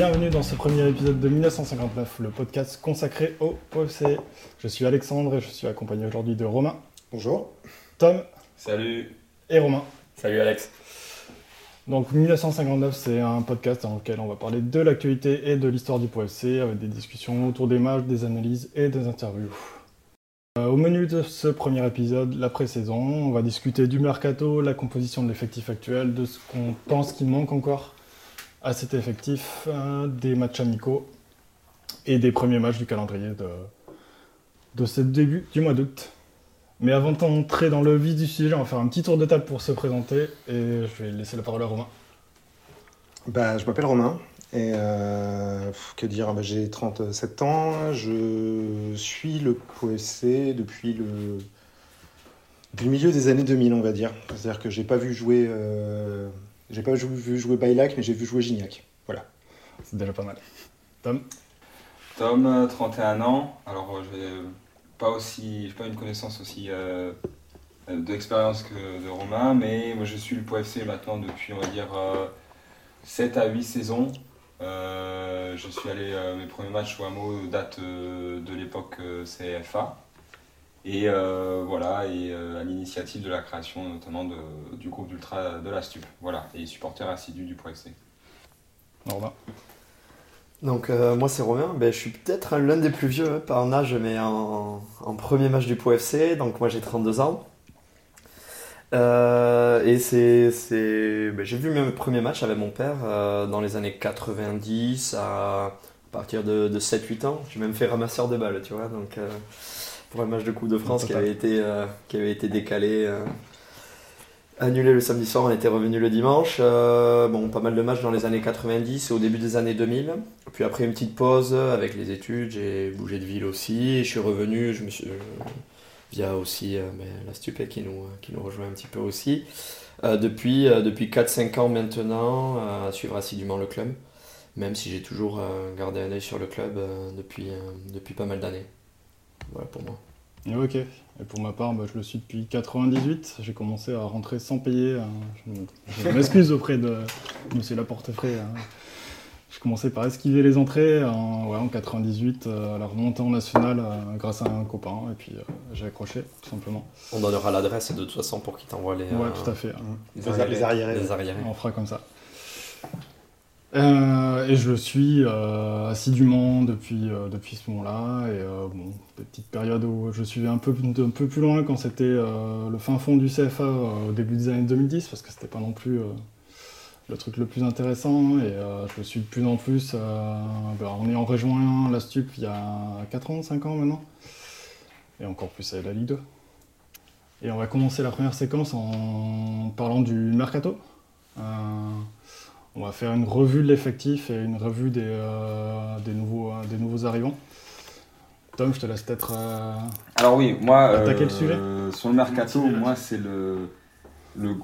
bienvenue dans ce premier épisode de 1959, le podcast consacré au POFC. Je suis Alexandre et je suis accompagné aujourd'hui de Romain. Bonjour. Tom. Salut. Et Romain. Salut Alex. Donc 1959, c'est un podcast dans lequel on va parler de l'actualité et de l'histoire du POFC avec des discussions autour des matchs, des analyses et des interviews. Euh, au menu de ce premier épisode, la pré-saison, on va discuter du mercato, la composition de l'effectif actuel, de ce qu'on pense qu'il manque encore à cet effectif, euh, des matchs amicaux et des premiers matchs du calendrier de, ce début du mois d'août. Mais avant d'entrer dans le vif du sujet, on va faire un petit tour de table pour se présenter et je vais laisser la parole à Romain. Bah, je m'appelle Romain et euh, que dire, bah, j'ai 37 ans, je suis le le, depuis le milieu des années 2000, on va dire. C'est-à-dire que j'ai pas vu jouer, euh, j'ai pas vu jouer Bailac, mais j'ai vu jouer Gignac. Voilà. C'est déjà pas mal. Tom? Tom, 31 ans. Alors, je vais pas aussi, j'ai pas une connaissance aussi euh, d'expérience que de Romain, mais moi je suis le POFC maintenant depuis, on va dire, 7 à 8 saisons. Euh, je suis allé, euh, mes premiers matchs au Hameau datent euh, de l'époque CFA. Et voilà, et à l'initiative de la création notamment de, du groupe d'Ultra de la Stup. Voilà, et supporter assidu du ProFC. Romain. Donc moi c'est Romain, ben, je suis peut-être l'un des plus vieux, hein, pas en âge mais en, en premier match du POFC, donc moi j'ai 32 ans. Euh, et c'est, c'est, ben, j'ai vu mes premiers matchs avec mon père euh, dans les années 90 à, partir de, de 7-8 ans. J'ai même fait ramasseur de balles, tu vois. Donc, euh, pour un match de Coupe de France qui avait été, qui avait été décalé, annulé le samedi soir, on était revenu le dimanche. bon, pas mal de matchs dans les années 90 et au début des années 2000. Puis après une petite pause avec les études, j'ai bougé de ville aussi. Et je suis revenu, je me suis via aussi euh, ben, la Stupé qui nous, qui nous rejoint un petit peu aussi. Euh, depuis euh, depuis 4-5 ans maintenant, à suivre assidûment le club, même si j'ai toujours gardé un œil sur le club depuis, depuis pas mal d'années. Voilà pour moi. Ok, et pour ma part, bah, je le suis depuis 98. J'ai commencé à rentrer sans payer. Je m'excuse auprès de Monsieur Laportefray. Hein. Je commençais par esquiver les entrées en, ouais, en 98, euh, à la remontée en nationale euh, grâce à un copain, et puis euh, j'ai accroché, tout simplement. On donnera l'adresse de toute façon pour qu'il t'envoie les, ouais, tout à fait. Les, arriérés. Les arriérés. On fera comme ça. Et je le suis assidûment depuis, depuis ce moment-là. Et bon, des petites périodes où je suivais un peu, un peu plus loin quand c'était le fin fond du CFA au début des années 2010, parce que c'était pas non plus le truc le plus intéressant et euh, je le suis de plus en plus. Euh, ben, on est en rejoint la Stup il y a 4 ans, 5 ans maintenant, et encore plus avec la Ligue 2. Et on va commencer la première séquence en parlant du mercato. Euh, on va faire une revue de l'effectif et une revue des, des, nouveaux, des nouveaux arrivants. Tom, je te laisse peut-être. Alors oui, moi. Attaquer le sujet. Sur le mercato, moi, c'est le le,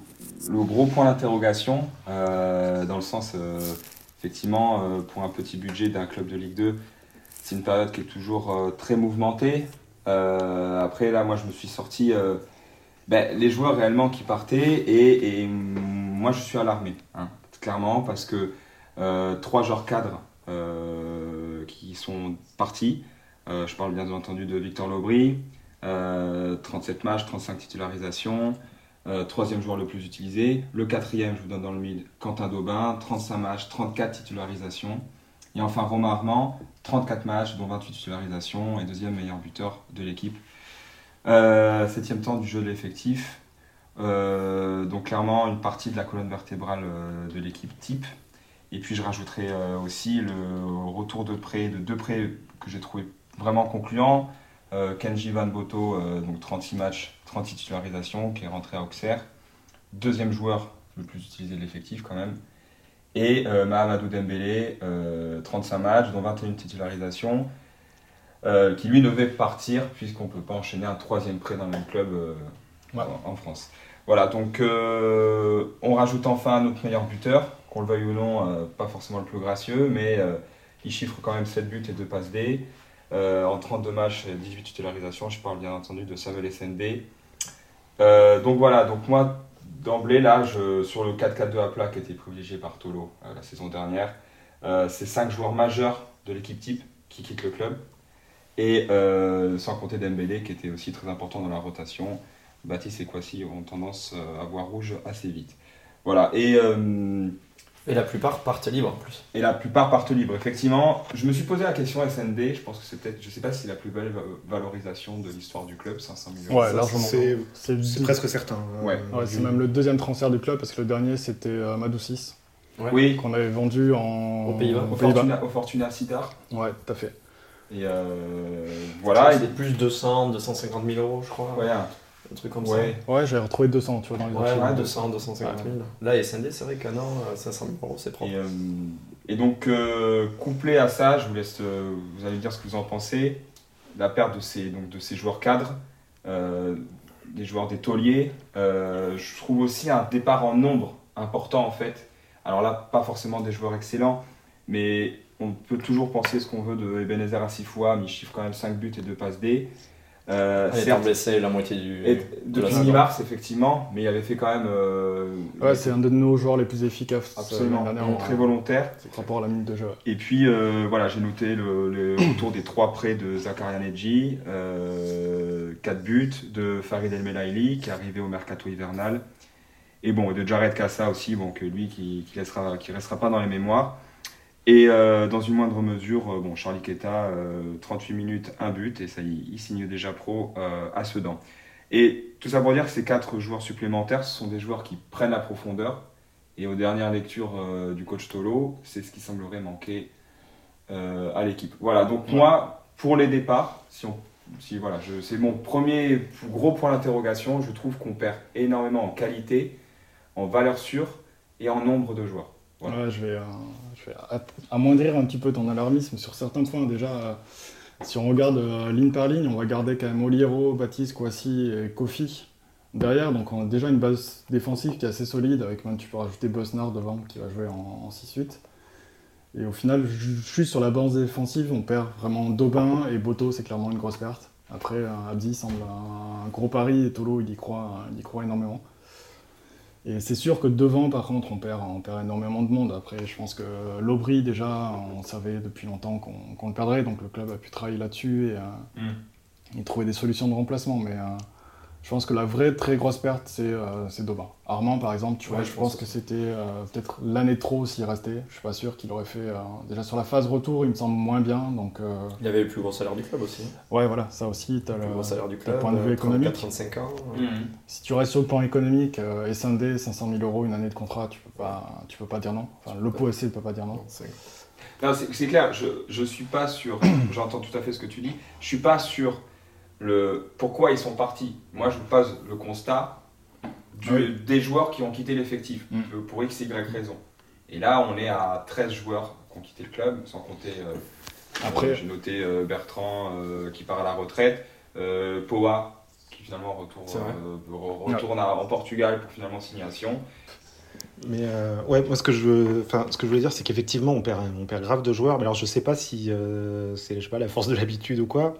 gros point d'interrogation, euh, dans le sens, euh, effectivement, euh, pour un petit budget d'un club de Ligue 2, c'est une période qui est toujours très mouvementée. après, là, moi, je me suis sorti ben, les joueurs réellement qui partaient et, moi, je suis alarmé, hein, clairement, parce que trois joueurs cadres qui sont partis. je parle bien entendu de Victor Lobry, 37 matchs, 35 titularisations. Euh, troisième joueur le plus utilisé. Le quatrième, je vous donne dans le mid, Quentin Daubin, 35 matchs, 34 titularisations. Et enfin Romain Armand, 34 matchs, dont 28 titularisations, et deuxième meilleur buteur de l'équipe. Euh, septième temps du jeu de l'effectif. Euh, donc clairement une partie de la colonne vertébrale de l'équipe type. Et puis je rajouterai aussi le retour de prêt, de deux prêts que j'ai trouvé vraiment concluants. Kenji Van Boto, donc 36 matchs, 30 titularisations, qui est rentré à Auxerre. Deuxième joueur le plus utilisé de l'effectif quand même. Et euh, Mahamadou Dembélé, 35 euh, matchs, dont 21 titularisations, euh, qui lui devait partir, puisqu'on ne peut pas enchaîner un troisième prêt dans le même club en, France. Voilà, donc on rajoute enfin notre meilleur buteur, qu'on le veuille ou non, pas forcément le plus gracieux, mais il chiffre quand même 7 buts et 2 passes D. en 32 matchs, 18 titularisations, je parle bien entendu de Samuel euh, donc voilà, donc moi, d'emblée, là, sur le 4-4-2 à plat qui était privilégié par Tolo euh, la saison dernière, Euh, c'est cinq joueurs majeurs de l'équipe type qui quittent le club. Et euh, sans compter Dembélé qui était aussi très important dans la rotation. Baptiste et Kwasi ont tendance euh, à voir rouge assez vite. Voilà. Et, euh, Et la plupart partent libres en plus. et la plupart partent libres. Effectivement, je me suis posé la question SND. Je pense que c'est peut-être, je sais pas si c'est la plus belle va- valorisation de l'histoire du club, 500 millions. Ouais, largement. c'est- C'est C'est presque certain. hein. Ouais. Ouais, c'est même le deuxième transfert du club parce que le dernier c'était euh, Madou 6 Oui, qu'on avait vendu en... Aux Pays-Bas. au. Fortuna, au Fortuna Sittard. Ouais, tout à fait. Et euh, Voilà, c'était plus 200, 250 000 euros, je crois. Ouais, un- Un truc comme ouais. Ouais, j'ai retrouvé 200, tu vois, dans les ça. archives. Ouais, ouais, 200, 250 000. Là, SND, c'est vrai qu'un an, euh, 500 000 euros, c'est propre. Et, euh, et donc, euh, couplé à ça, je vous laisse, euh, vous allez me dire ce que vous en pensez, la perte de ces, donc, de ces joueurs cadres, euh, des joueurs des tauliers, euh, je trouve aussi un départ en nombre important en fait. Alors là, pas forcément des joueurs excellents, mais on peut toujours penser ce qu'on veut de Ebenezer Asifoua, mais il chiffre quand même 5 buts et 2 passes D. Euh, Il blessé la moitié du. et de depuis la mi-mars, effectivement, mais il avait fait quand même. euh, Ouais, c'est un de nos joueurs les plus efficaces euh, absolument très volontaire. par rapport à la minute de jeu. Et puis euh, voilà, j'ai noté le, le retour des trois prêts de Zakaria Nedji, 4 buts, de Farid El Melaili qui est arrivé au mercato hivernal, et bon, de Jared Kassa aussi, bon, que lui qui, qui restera, qui restera pas dans les mémoires. Et euh, dans une moindre mesure, euh, bon, Charlie Keta, euh, 38 minutes, 1 but, et ça y il signe déjà pro euh, à Sedan. Et tout ça pour dire que ces quatre joueurs supplémentaires, ce sont des joueurs qui prennent la profondeur. Et aux dernières lectures euh, du coach Tolo, c'est ce qui semblerait manquer euh, à l'équipe. Voilà, donc moi, pour les départs, si on, si, voilà, c'est mon premier gros point d'interrogation, je trouve qu'on perd énormément en qualité, en valeur sûre et en nombre de joueurs. Voilà. Je vais, euh, amoindrir un petit peu ton alarmisme sur certains points. Déjà, euh, si on regarde euh, ligne par ligne, on va garder quand même Oliero, Baptiste, Kwasi et Kofi derrière. Donc on a déjà une base défensive qui est assez solide, avec même tu peux rajouter Bosnard devant qui va jouer en, en 6-8. Et au final, ju- juste sur la base défensive, on perd vraiment Daubin et Boto, c'est clairement une grosse perte. Après, Abdi semble un, un gros pari et Tolo, il y croit, il y croit énormément. Et c'est sûr que devant, par contre, on perd, on perd énormément de monde. Après, je pense que l'Aubry, déjà, on savait depuis longtemps qu'on le perdrait, donc le club a pu travailler là-dessus et, euh, Mm. et trouver des solutions de remplacement. Mais euh, je pense que la vraie très grosse perte, c'est euh, c'est Daubin. Armand, par exemple, tu Ouais, vois, je je pense pense que c'était euh, peut-être l'année trop s'il restait. Je suis pas sûr qu'il aurait fait. euh, déjà sur la phase retour, il me semble moins bien. Donc, euh, Il avait le plus gros salaire du club aussi. ouais, voilà, ça aussi, tu Le plus gros salaire du club. le point de vue économique. 34-35 ans. Si tu restes sur le plan économique, euh, SND, 500 000 euros, une année de contrat, tu peux pas, tu peux pas dire non. Enfin, le POSC ne peut pas dire non. C'est- Non, c'est clair, je, je suis pas sûr, j'entends tout à fait ce que tu dis, je suis pas sur le pourquoi ils sont partis. Moi, je vous pose le constat du- Oui. des joueurs qui ont quitté l'effectif Mm. euh, pour X, Y raison. Et là, on est à 13 joueurs qui ont quitté le club, sans compter. euh, Après- euh, j'ai noté euh, Bertrand qui part à la retraite, Poa qui finalement retourne, à- en Portugal pour finalement signation. Mais euh, ouais, moi ce que je veux, enfin ce que je voulais dire, c'est qu'effectivement on perd, on perd grave de joueurs. Mais alors je sais pas si euh, c'est, je sais pas, la force de l'habitude ou quoi.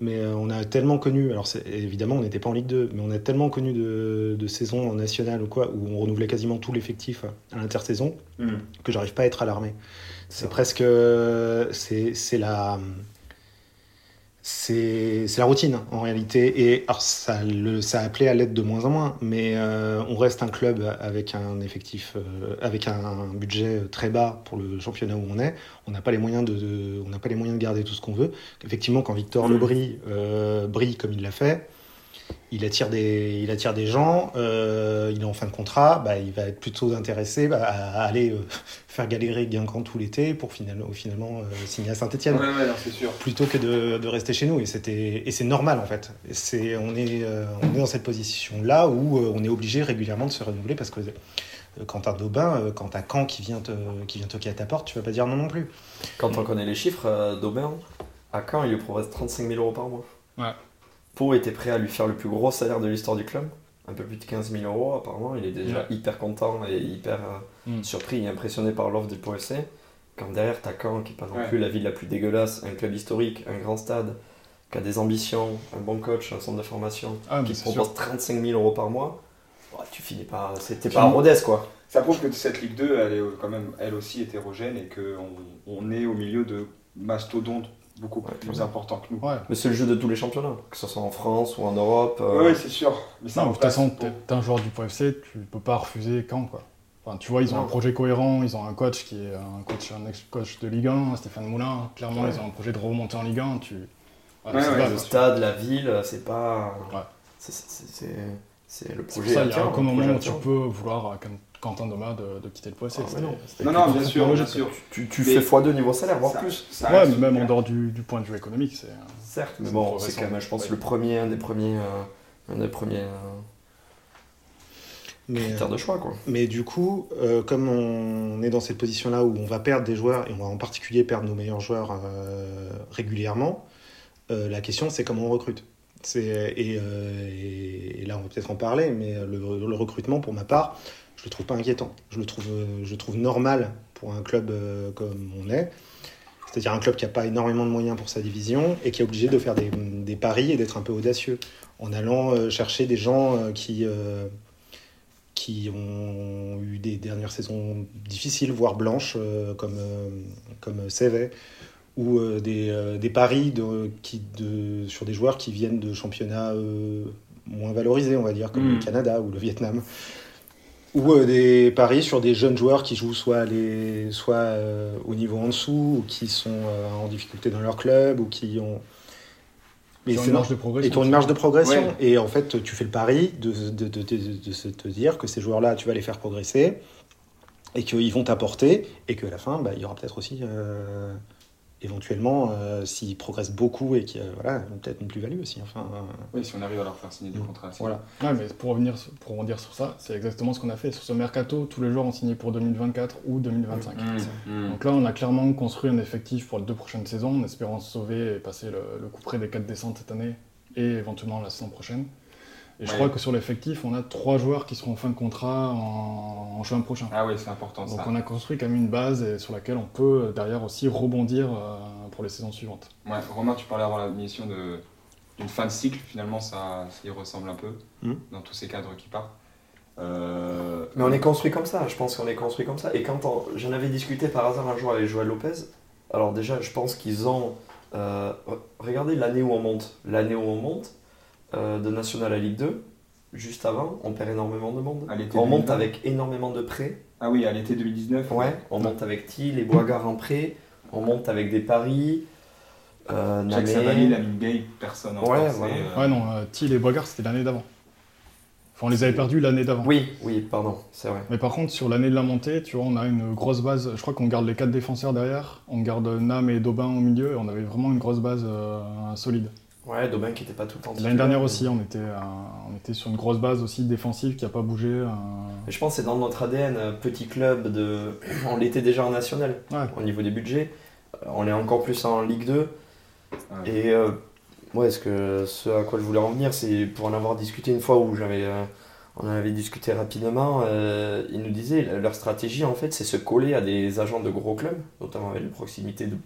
Mais euh, on a tellement connu, alors évidemment on n'était pas en Ligue 2, mais on a tellement connu de, de saisons en nationale ou quoi, où on renouvelait quasiment tout l'effectif à l'intersaison, que j'arrive pas à être alarmé. C'est presque, c'est c'est la, c'est c'est la routine en réalité. Et alors ça, le, ça a appelé à l'aide de moins en moins, mais euh, on reste un club avec un effectif, euh, avec un budget très bas pour le championnat où on est. On n'a pas les moyens de, de- on n'a pas les moyens de garder tout ce qu'on veut. Effectivement, quand Victor Mm. Lebris euh, brille comme il l'a fait. Il attire des, il attire des gens, euh, il est en fin de contrat, bah, il va être plutôt intéressé bah, à aller euh, faire galérer Guingamp tout l'été pour finalement, finalement euh, signer à Saint-Etienne Ouais, ouais, non, c'est sûr. plutôt que de, de rester chez nous. Et, c'était, et c'est normal en fait. On, est, euh, on est dans cette position-là où euh, on est obligé régulièrement de se renouveler parce que euh, quand t'as Daubin, euh, quand t'as Caen qui vient, te, qui vient toquer à ta porte, tu vas pas dire non non plus. Quand on connaît les chiffres, euh, d'Aubin, à Caen, il lui propose 35 000 euros par mois. Ouais. Pau était prêt à lui faire le plus gros salaire de l'histoire du club, un peu plus de 15 000 euros apparemment. Il est déjà Ouais. hyper content et hyper euh, Mm. surpris et impressionné par l'offre du Pau FC. Quand derrière, t'as Caen, qui n'est pas non Ouais. plus la ville la plus dégueulasse, un club historique, un grand stade, qui a des ambitions, un bon coach, un centre de formation, Ah, qui sûr. propose 35 000 euros par mois, ouais, tu finis pas. C'était pas à Rodez quoi. ça prouve que cette Ligue 2, elle est quand même elle aussi hétérogène et qu'on on est au milieu de mastodontes beaucoup Ouais, plus importants que nous. Ouais. Mais c'est le jeu de tous les championnats, que ce soit en France ou en Europe. euh, Oui, c'est sûr. Mais ça Non, en de toute façon, place- t'es un joueur du PFC, tu peux pas refuser quand quoi. Enfin, tu vois, ils ont Non. un projet cohérent, ils ont un coach qui est un coach, un ex-coach de Ligue 1, Stéphane Moulin. Clairement, Ouais. ils ont un projet de remonter en Ligue 1. Tu... Ouais, c'est ouais, pas- le stade, la ville, c'est pas. Ouais. C'est- C'est c'est- c'est le C'est pour projet. ça, à il y a le moment où tu peux vouloir, euh, comme Quentin Thomas, de, de quitter le PFC. Ah, non. Non, non, bien sûr, bien sûr. Tu, tu fais x2 niveau salaire, voire Ça- plus. ça Ouais, mais même en dehors du, du point de vue économique, c'est. Certes, mais C'est bon, c'est quand même, je pense, Ouais. le premier, un des premiers, euh, un des premiers euh, Mais, de choix, quoi. mais du coup, euh, comme on est dans cette position-là où on va perdre des joueurs, et on va en particulier perdre nos meilleurs joueurs euh, régulièrement, euh, la question c'est comment on recrute. C'est- Et, euh, et- et là, on va peut-être en parler, mais le, le recrutement, pour ma part, je le trouve pas inquiétant. Je le trouve, euh, je le trouve normal pour un club euh, comme on est. C'est-à-dire un club qui n'a pas énormément de moyens pour sa division et qui est obligé de faire des, des paris et d'être un peu audacieux en allant euh, chercher des gens qui, euh, qui ont eu des dernières saisons difficiles, voire blanches, comme, comme Sévet, ou des, des paris de, qui, de, sur des joueurs qui viennent de championnats euh, moins valorisés, on va dire, comme Mm. le Canada ou le Vietnam. Ou euh, des paris sur des jeunes joueurs qui jouent soit, les, soit euh, au niveau en dessous, ou qui sont euh, en difficulté dans leur club, ou qui ont. Mais c'est une marge de progression. et tu as une marge de progression. Ouais. Et en fait, tu fais le pari de, de, de, de- de se te dire que ces joueurs-là, tu vas les faire progresser et qu'ils vont t'apporter et qu'à la fin, bah, il y aura peut-être aussi, euh, éventuellement, euh, s'ils progressent beaucoup et qu'il y a voilà, peut-être une plus-value aussi. Enfin, euh, Oui, si on arrive à leur faire signer des Mm. contrats. voilà. Ouais, mais pour revenir, sur- pour rebondir sur ça, c'est exactement ce qu'on a fait. Sur ce mercato, tous les joueurs ont signé pour 2024 ou 2025. Mm, mm. Donc là, on a clairement construit un effectif pour les deux prochaines saisons, en espérant se sauver et passer le, le coup près des quatre descentes cette année et éventuellement la saison prochaine. Et je Ouais. crois que sur l'effectif, on a trois joueurs qui seront en fin de contrat en, en juin prochain. Ah oui, c'est important Donc ça. on a construit quand même une base sur laquelle on peut euh, derrière aussi rebondir euh, pour les saisons suivantes. Ouais, Romain, tu parlais avant la mission d'une fin de cycle, finalement, ça, ça y ressemble un peu Mm. dans tous ces cadres qui partent. Euh, Mais on est construit comme ça, je pense qu'on est construit comme ça. Et quand j'en avais discuté par hasard un jour avec Joël Lopez, alors déjà, je pense qu'ils ont. euh, re- regardez l'année où on monte. L'année où on monte euh, de National à Ligue 2, juste avant, on perd énormément de monde. À On monte 2020. avec énormément de prêts. Ah oui, à l'été 2019. Ouais, on monte avec Thiel et Boisgard en prêt. On monte avec des paris. Euh, Jacques. Savali, la Gay, personne en Ouais, voilà. euh, Ouais, non, euh, Thiel et Boigard, c'était l'année d'avant. Enfin, on les avait perdus l'année d'avant. Oui, oui, pardon, c'est vrai. Mais par contre, sur l'année de la montée, tu vois, on a une grosse base. Je crois qu'on garde les quatre défenseurs derrière, on garde Nam et Daubin au milieu, et on avait vraiment une grosse base euh, solide. Ouais, Domain qui était pas tout le temps. L'année dernière aussi, on était, euh, on était sur une grosse base aussi défensive qui n'a pas bougé. euh, Je pense que c'est dans notre ADN, euh, petit club, de... on l'était déjà en national Ouais. au niveau des budgets. Euh, On est encore plus en Ligue 2. ouais. Et euh, ouais, ce, que, ce à quoi je voulais en venir, c'est pour en avoir discuté une fois où j'avais, euh, on en avait discuté rapidement, euh, ils nous disaient leur stratégie en fait c'est se coller à des agents de gros clubs, notamment avec la proximité de,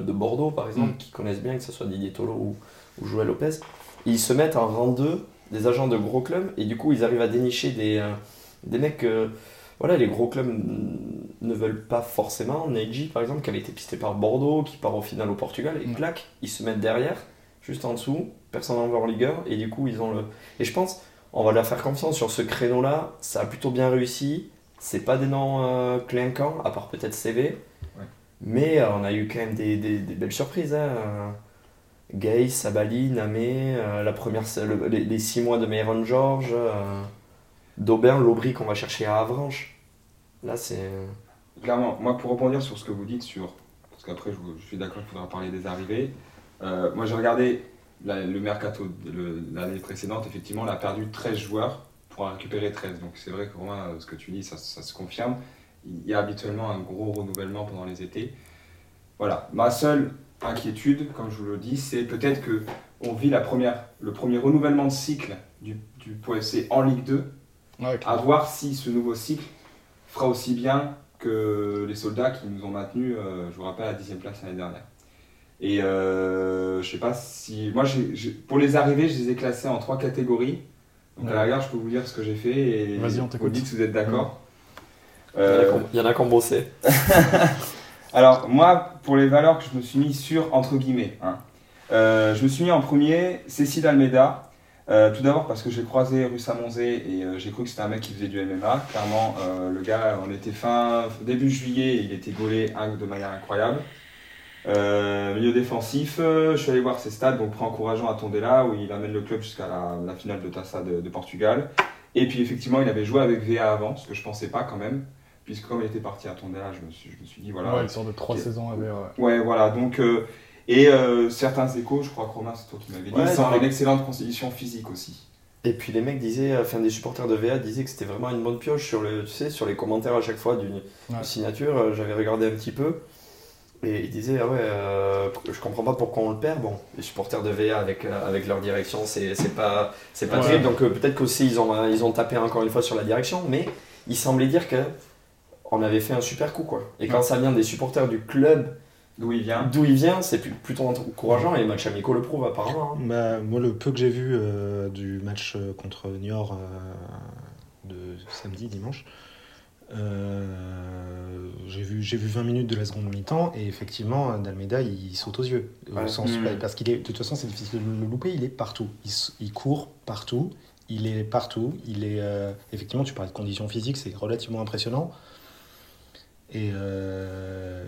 de Bordeaux par exemple, Mm. qui connaissent bien, que ce soit Didier Tolo ou, ou Joël Lopez. Ils se mettent en rang 2 des agents de gros clubs et du coup ils arrivent à dénicher des, euh, des mecs que voilà, les gros clubs ne veulent pas forcément. Neji, par exemple, qui avait été pisté par Bordeaux, qui part au final au Portugal, et clac, ils se mettent derrière, juste en dessous, personne n'en veut en Ligue 1, et du coup, ils ont le. Et je pense, on va leur faire confiance sur ce créneau-là, ça a plutôt bien réussi. C'est pas des noms euh, clinquants, à part peut-être CV. Ouais. Mais euh, on a eu quand même des, des- des belles surprises. Hein. Euh, Gay, Sabali, Namé, euh, la première, le- les, six mois de Myron George, euh, Daubin, Lobry qu'on va chercher à Avranches. Là, c'est. Clairement, moi pour rebondir sur ce que vous dites sur, parce qu'après je, suis d'accord qu'il faudra parler des arrivées, euh, moi j'ai regardé le mercato l'année précédente, effectivement on a perdu 13 joueurs pour en récupérer 13, donc c'est vrai que euh, ce que tu dis, ça, ça se confirme, il y a habituellement un gros renouvellement pendant les étés. Voilà, ma seule inquiétude, comme je vous le dis, c'est peut-être que on vit la première, le premier renouvellement de cycle du, du POFC en Ligue 2, ouais, à voir si ce nouveau cycle fera aussi bien que les soldats qui nous ont maintenus, euh, je vous rappelle, à la 10 place l'année dernière. Et euh, je sais pas si. Moi, pour les arrivées, je les ai classés en trois catégories. Donc à la rigueur, je peux vous dire ce que j'ai fait et on vous dites si vous êtes d'accord. Euh, Il y en a qui ont bossé. Alors, moi, pour les valeurs que je me suis mis sur, entre guillemets, hein, euh, je me suis mis en premier Cécile Almeida. Euh, tout d'abord parce que j'ai croisé Russa Monzé et euh, j'ai cru que c'était un mec qui faisait du MMA. Clairement, le gars, on était fin début juillet, il était gaulé de manière incroyable. Milieu défensif, je suis allé voir ses stats, donc pré-encourageant à Tondela où il amène le club jusqu'à la, finale de Tassa de, Portugal. Et puis effectivement, il avait joué avec VA avant, ce que je pensais pas quand même, puisque comme il était parti à Tondela, je me suis, je me suis dit voilà. Ouais, il sort de trois saisons avec. ouais. Ouais, voilà, donc. euh, et euh, certains échos, je crois que Romain, c'est toi qui m'avais dit, Ouais, il semble dans- une excellente constitution physique aussi. Et puis les mecs disaient, enfin des supporters de VA disaient que c'était vraiment une bonne pioche sur le, tu sais, sur les commentaires à chaque fois d'une Ouais. signature. euh, J'avais regardé un petit peu et ils disaient ah ouais, euh, je comprends pas pourquoi on le perd. Bon, les supporters de VA avec euh, avec leur direction, c'est c'est pas c'est pas Ouais. terrible. Donc euh, peut-être qu'aussi ils ont ils ont tapé encore une fois sur la direction, mais il semblait dire que on avait fait un super coup quoi. Et quand ça vient des supporters du club D'où il vient d'où il vient, c'est plus- plutôt encourageant et les matchs amicaux le prouvent apparemment. hein. Bah, moi, le peu que j'ai vu euh, du match euh, contre Niort euh, de samedi, dimanche, euh, j'ai vu, j'ai vu 20 minutes de la seconde mi-temps et effectivement, Dalmeda, il saute aux yeux. Au Ouais. sens, Mm. Parce qu'il est, de toute façon, c'est difficile de le louper, il est partout. Il, court partout, il est partout. Il est, euh, effectivement, tu parlais de conditions physiques, c'est relativement impressionnant. Et. euh,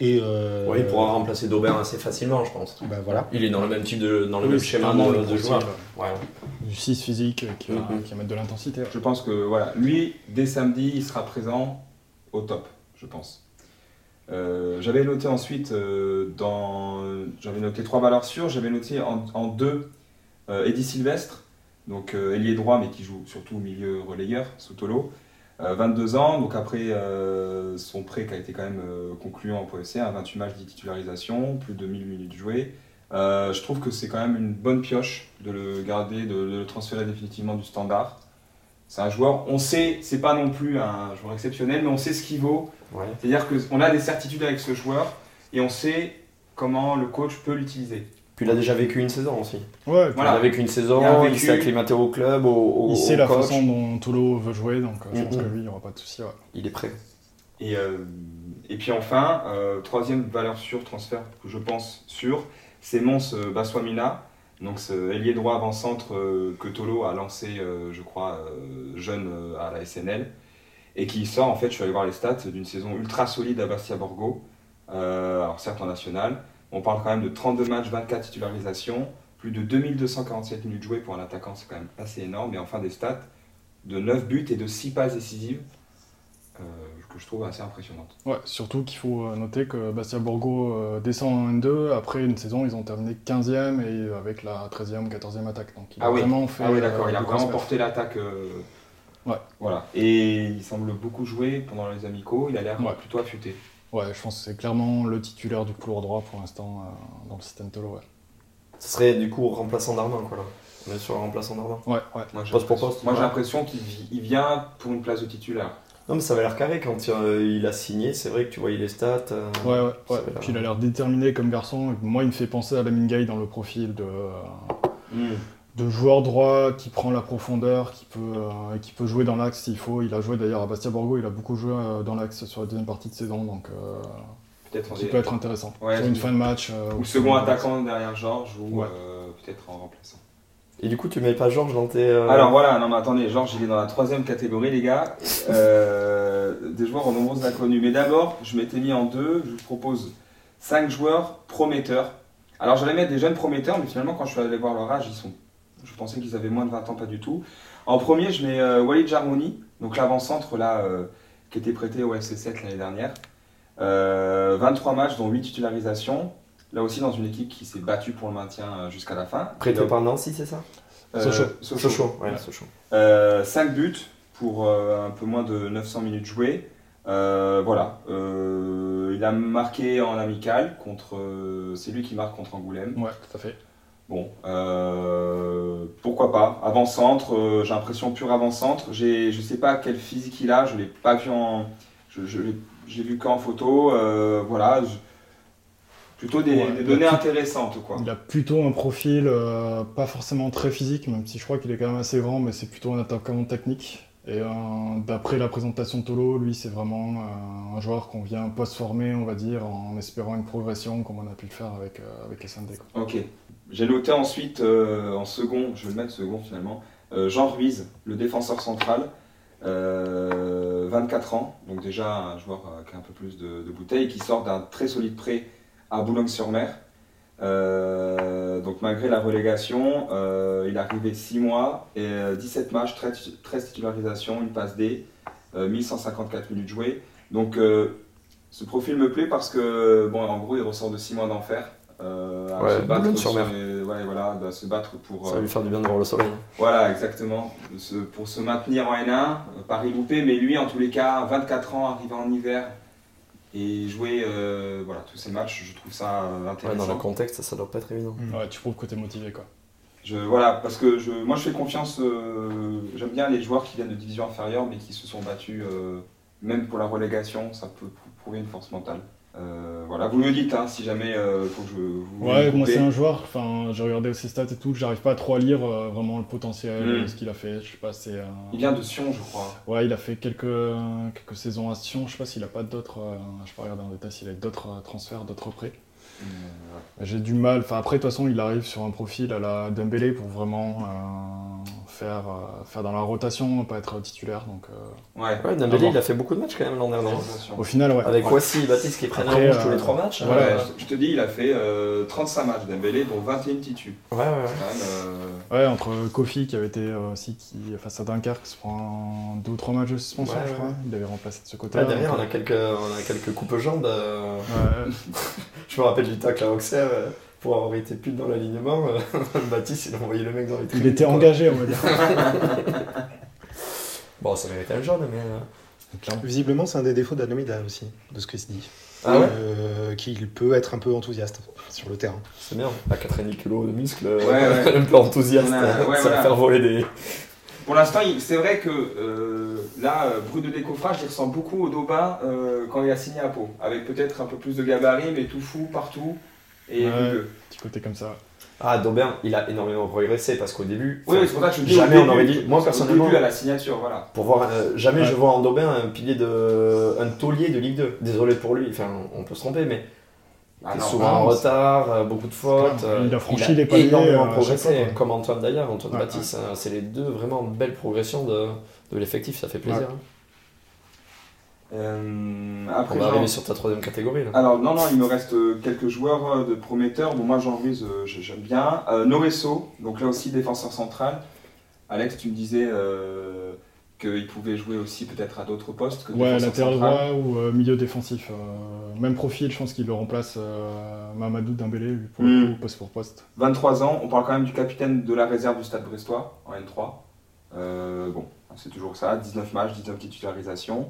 et euh, Ouais, il pourra remplacer Daubert assez facilement, je pense. Bah voilà. Il est dans le même type de dans le Oui, même schéma de, joueur. Ouais. Du 6 physique qui va, Mhm. qui va mettre de l'intensité. ouais. Je pense que voilà, lui, dès samedi, il sera présent au top, je pense. Euh, j'avais noté ensuite euh, dans. J'avais noté trois valeurs sûres, j'avais noté en, en deux euh, Eddie Sylvestre, donc euh, ailier droit, mais qui joue surtout au milieu relayeur, sous Tolo. Euh, 22 ans, donc après euh, son prêt qui a été quand même euh, concluant au PSC, hein, 28 matchs de titularisation, plus de 1000 minutes jouées. Euh, je trouve que c'est quand même une bonne pioche de le garder, de, de le transférer définitivement du standard. C'est un joueur, on sait, c'est pas non plus un joueur exceptionnel, mais on sait ce qu'il vaut. Ouais. C'est-à-dire qu'on a des certitudes avec ce joueur et on sait comment le coach peut l'utiliser. Puis il a déjà vécu une saison aussi. Ouais, puis Voilà. Il a vécu une saison, Il a il, vécu- s'est acclimaté au club, au, au- il sait au la coach. façon dont Tolo veut jouer, donc euh, je pense que lui, il n'y aura pas de souci. ouais. Il est prêt. Et, euh, et puis enfin, euh, troisième valeur sûre, transfert que je pense sûr, c'est Mons Baswamina, donc ce ailier droit avant-centre euh, que Tolo a lancé, euh, je crois, euh, jeune euh, à la SNL, et qui sort, en fait, je suis allé voir les stats, d'une saison ultra solide à Bastia Borgo, euh, alors certes en national, on parle quand même de 32 matchs, 24 titularisations, plus de 2247 minutes jouées pour un attaquant, c'est quand même assez énorme, et enfin des stats de 9 buts et de 6 passes décisives, euh, que je trouve assez impressionnantes. Ouais, surtout qu'il faut euh, noter que Bastia Borgo euh, descend en N2. Après une saison, ils ont terminé 15e et avec la 13e, 14e attaque. Donc il a Ah oui. vraiment fait. Ah oui, d'accord, euh, il a vraiment porté l'attaque. Ouais. Voilà. Et il semble beaucoup jouer pendant les amicaux, il a l'air Ouais. plutôt affûté. Ouais, je pense que c'est clairement le titulaire du couloir droit pour l'instant euh, dans le système Tolo. Ouais, Ce serait du coup remplaçant d'Armand, quoi là. On est sur un remplaçant d'Armand. ouais, ouais. Moi, j'ai Poste pour l'impression- poste, Moi, j'ai ouais. l'impression qu'il vi- il vient pour une place de titulaire. Non, mais ça va l'air carré quand euh, il a signé. C'est vrai que tu voyais les stats. euh, Ouais, ouais, ouais. Puis il a l'air déterminé comme garçon. Moi, il me fait penser à Lamine Gay dans le profil de, euh, de joueur droit qui prend la profondeur, qui peut, euh, qui peut jouer dans l'axe s'il faut. Il a joué d'ailleurs à Bastia Borgo, il a beaucoup joué euh, dans l'axe sur la deuxième partie de saison, donc euh, Peut-être qui peut être intéressant. Ouais, sur une fin de match. euh, Ou second attaquant derrière Georges, ou Ouais. euh, peut-être en remplaçant. Et du coup, tu mets pas Georges dans tes. euh, Alors voilà, non mais attendez, Georges il est dans la troisième catégorie les gars, Euh, des joueurs aux nombreuses inconnues. Mais d'abord, je m'étais mis en deux, je vous propose cinq joueurs prometteurs. Alors j'allais mettre des jeunes prometteurs, mais finalement quand je suis allé voir leur âge, ils sont, je pensais qu'ils avaient moins de 20 ans, pas du tout. En premier, je mets euh, Walid Jarmouni, donc l'avant-centre là, euh, qui était prêté au FC7 l'année dernière. Euh, 23 matchs, dont 8 titularisations. Là aussi dans une équipe qui s'est battue pour le maintien euh, jusqu'à la fin. Prêté par Nancy, c'est ça? Euh, Sochaux. Sochaux. Sochaux, ouais. Sochaux. 5 Euh, buts pour euh, un peu moins de 900 minutes jouées. Euh, voilà. Euh, il a marqué en amical contre. euh, c'est lui qui marque contre Angoulême. Ouais, tout à fait. Bon, euh, pourquoi pas. Avant-centre, euh, j'ai l'impression pur avant-centre. J'ai- Je sais pas quel physique il a, je l'ai pas vu en. Je, j'ai vu qu'en photo. euh, voilà. je- plutôt des, Ouais, des il données a intéressantes, quoi. Il a plutôt un profil pas forcément très physique, même si je crois qu'il est quand même assez grand, mais c'est plutôt un attaquant technique. Et d'après la présentation de Tolo, lui, c'est vraiment un joueur qu'on vient post-former, on va dire, en espérant une progression, comme on a pu le faire avec, avec. Quoi. Ok. J'ai noté ensuite, euh, en second, je vais le mettre second finalement, euh, Jean Ruiz, le défenseur central, euh, 24 ans, donc déjà un joueur euh, qui a un peu plus de, bouteilles, qui sort d'un très solide prêt à Boulogne-sur-Mer. Euh, donc malgré la relégation, euh, il est arrivé 6 mois et euh, 17 matchs, 13, 13 titularisations, une passe D, euh, 1154 minutes jouées. Donc euh, ce profil me plaît parce que, bon, en gros, il ressort de 6 mois d'enfer. Euh, à Ouais, se battre Boulogne-sur-Mer. sur les- ouais, voilà, se battre pour, Ça va euh, lui faire du bien de voir le soleil. voilà, exactement. Se- pour se maintenir en N1, euh, Paris loupé, mais lui, en tous les cas, 24 ans, arrivé en hiver et jouer euh, voilà, tous ces matchs, je trouve ça euh, Ouais, dans intéressant. le contexte, ça doit pas être évident. Ouais, tu prouves que t'es motivé, quoi. je, voilà, parce que je, moi, je fais confiance. euh, J'aime bien les joueurs qui viennent de division inférieure, mais qui se sont battus, euh, même pour la relégation, ça peut prou- prouver une force mentale. Euh, voilà, vous me dites hein, si jamais il faut que je. Vous Ouais, moi c'est un joueur, enfin j'ai regardé ses stats et tout, j'arrive pas trop à lire euh, vraiment le potentiel, Mm. euh, ce qu'il a fait, je sais pas, c'est... Il vient de Sion, je crois. Ouais, il a fait quelques, quelques saisons à Sion, je sais pas s'il a pas d'autres, euh, je peux regarder en détail s'il a d'autres euh, transferts, d'autres prêts. Euh, J'ai du mal, enfin après de toute façon il arrive sur un profil à la Dembélé pour vraiment euh, faire, euh, faire dans la rotation, pas être titulaire, donc euh, ouais. Ouais, Dembélé, il a fait beaucoup de matchs quand même l'an dernier. Au final ouais. Avec et Baptiste qui prennent Après, un rouge tous euh, les trois matchs. voilà. Ouais, je, je te dis, il a fait euh, 35 matchs Dembélé, dont 21 titus. Ouais, ouais, même, euh, Ouais, entre Kofi qui avait été euh, aussi qui, face à Dunkerque, se prend deux ou trois matchs de suspension, Ouais, je ouais. crois. Il avait remplacé de ce côté-là. Ouais, derrière, on a quelques, on a quelques coupes jambes. ouais, Je me rappelle du tacle à Auxerre euh, pour avoir été plus dans l'alignement. euh, Baptiste, il a envoyé le mec dans les il était quoi. engagé, on va dire. Bon, ça méritait un jaune, mais. euh, Visiblement, c'est un des défauts d'Almeida aussi, de ce que se dit. Ah ouais Euh, Qu'il peut être un peu enthousiaste sur le terrain. C'est bien. À 90 kg de muscles, euh, Ouais, ouais. un peu enthousiaste, On a- ouais, ça voilà. va faire voler des. Pour l'instant, c'est vrai que euh, là, Brut de décoffrage, il ressemble beaucoup au Daubin euh, quand il a signé à Pau. Avec peut-être un peu plus de gabarit, mais tout fou partout. Et Ouais. rugueux. Petit côté comme ça. Ah, Daubin, il a énormément progressé parce qu'au début. Oui, c'est pour ça que je dis jamais on aurait dit- moi, au personnellement- début, à la signature, voilà. Pour voir, euh, jamais Ouais. je vois en Daubin un pilier de. un taulier de Ligue 2. Désolé pour lui, enfin, on peut se tromper, mais Ah il non, souvent en retard, euh, beaucoup de fautes. clair. euh, Il a franchi les paliers, énormément euh, progressé, fois, comme Antoine d'ailleurs, Antoine Ouais, Baptiste. hein, c'est les deux vraiment belles progressions de, de l'effectif, ça fait plaisir. Euh, On va genre- arriver sur ta troisième catégorie. Là. Alors, non, non, il me reste euh, quelques joueurs euh, de prometteurs. Bon, moi, Jean Ruiz, euh, j'ai- j'aime bien. Euh, Noresso, donc là aussi défenseur central. Alex, tu me disais euh, qu'il pouvait jouer aussi peut-être à d'autres postes que Ouais, latéral droit ou euh, milieu défensif. euh, même profil, je pense qu'il le remplace euh, Mamadou Dembélé, lui, pour le Mm. coup, poste pour poste. 23 ans, on parle quand même du capitaine de la réserve du Stade Brestois en N3. Euh, bon, c'est toujours ça, 19 matchs, 19 titularisations,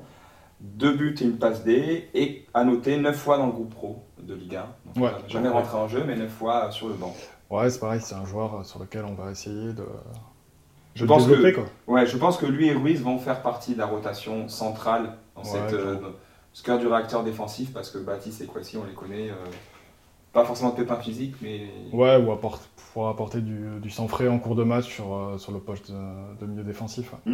2 buts et une passe D, et à noter 9 fois dans le groupe pro de Ligue 1. Donc, Ouais. euh, jamais rentré en jeu, mais 9 fois sur le banc. Ouais, c'est pareil, c'est un joueur sur lequel on va essayer de, Je de pense que-. Quoi. Ouais, je pense que lui et Ruiz vont faire partie de la rotation centrale dans cette, euh, ce cœur du réacteur défensif, parce que Baptiste et Kwasi, on les connaît, euh, pas forcément de pépins physiques, mais Ouais, ou apport- pour apporter du, du sang frais en cours de match sur, euh, sur le poste de, de milieu défensif. ouais.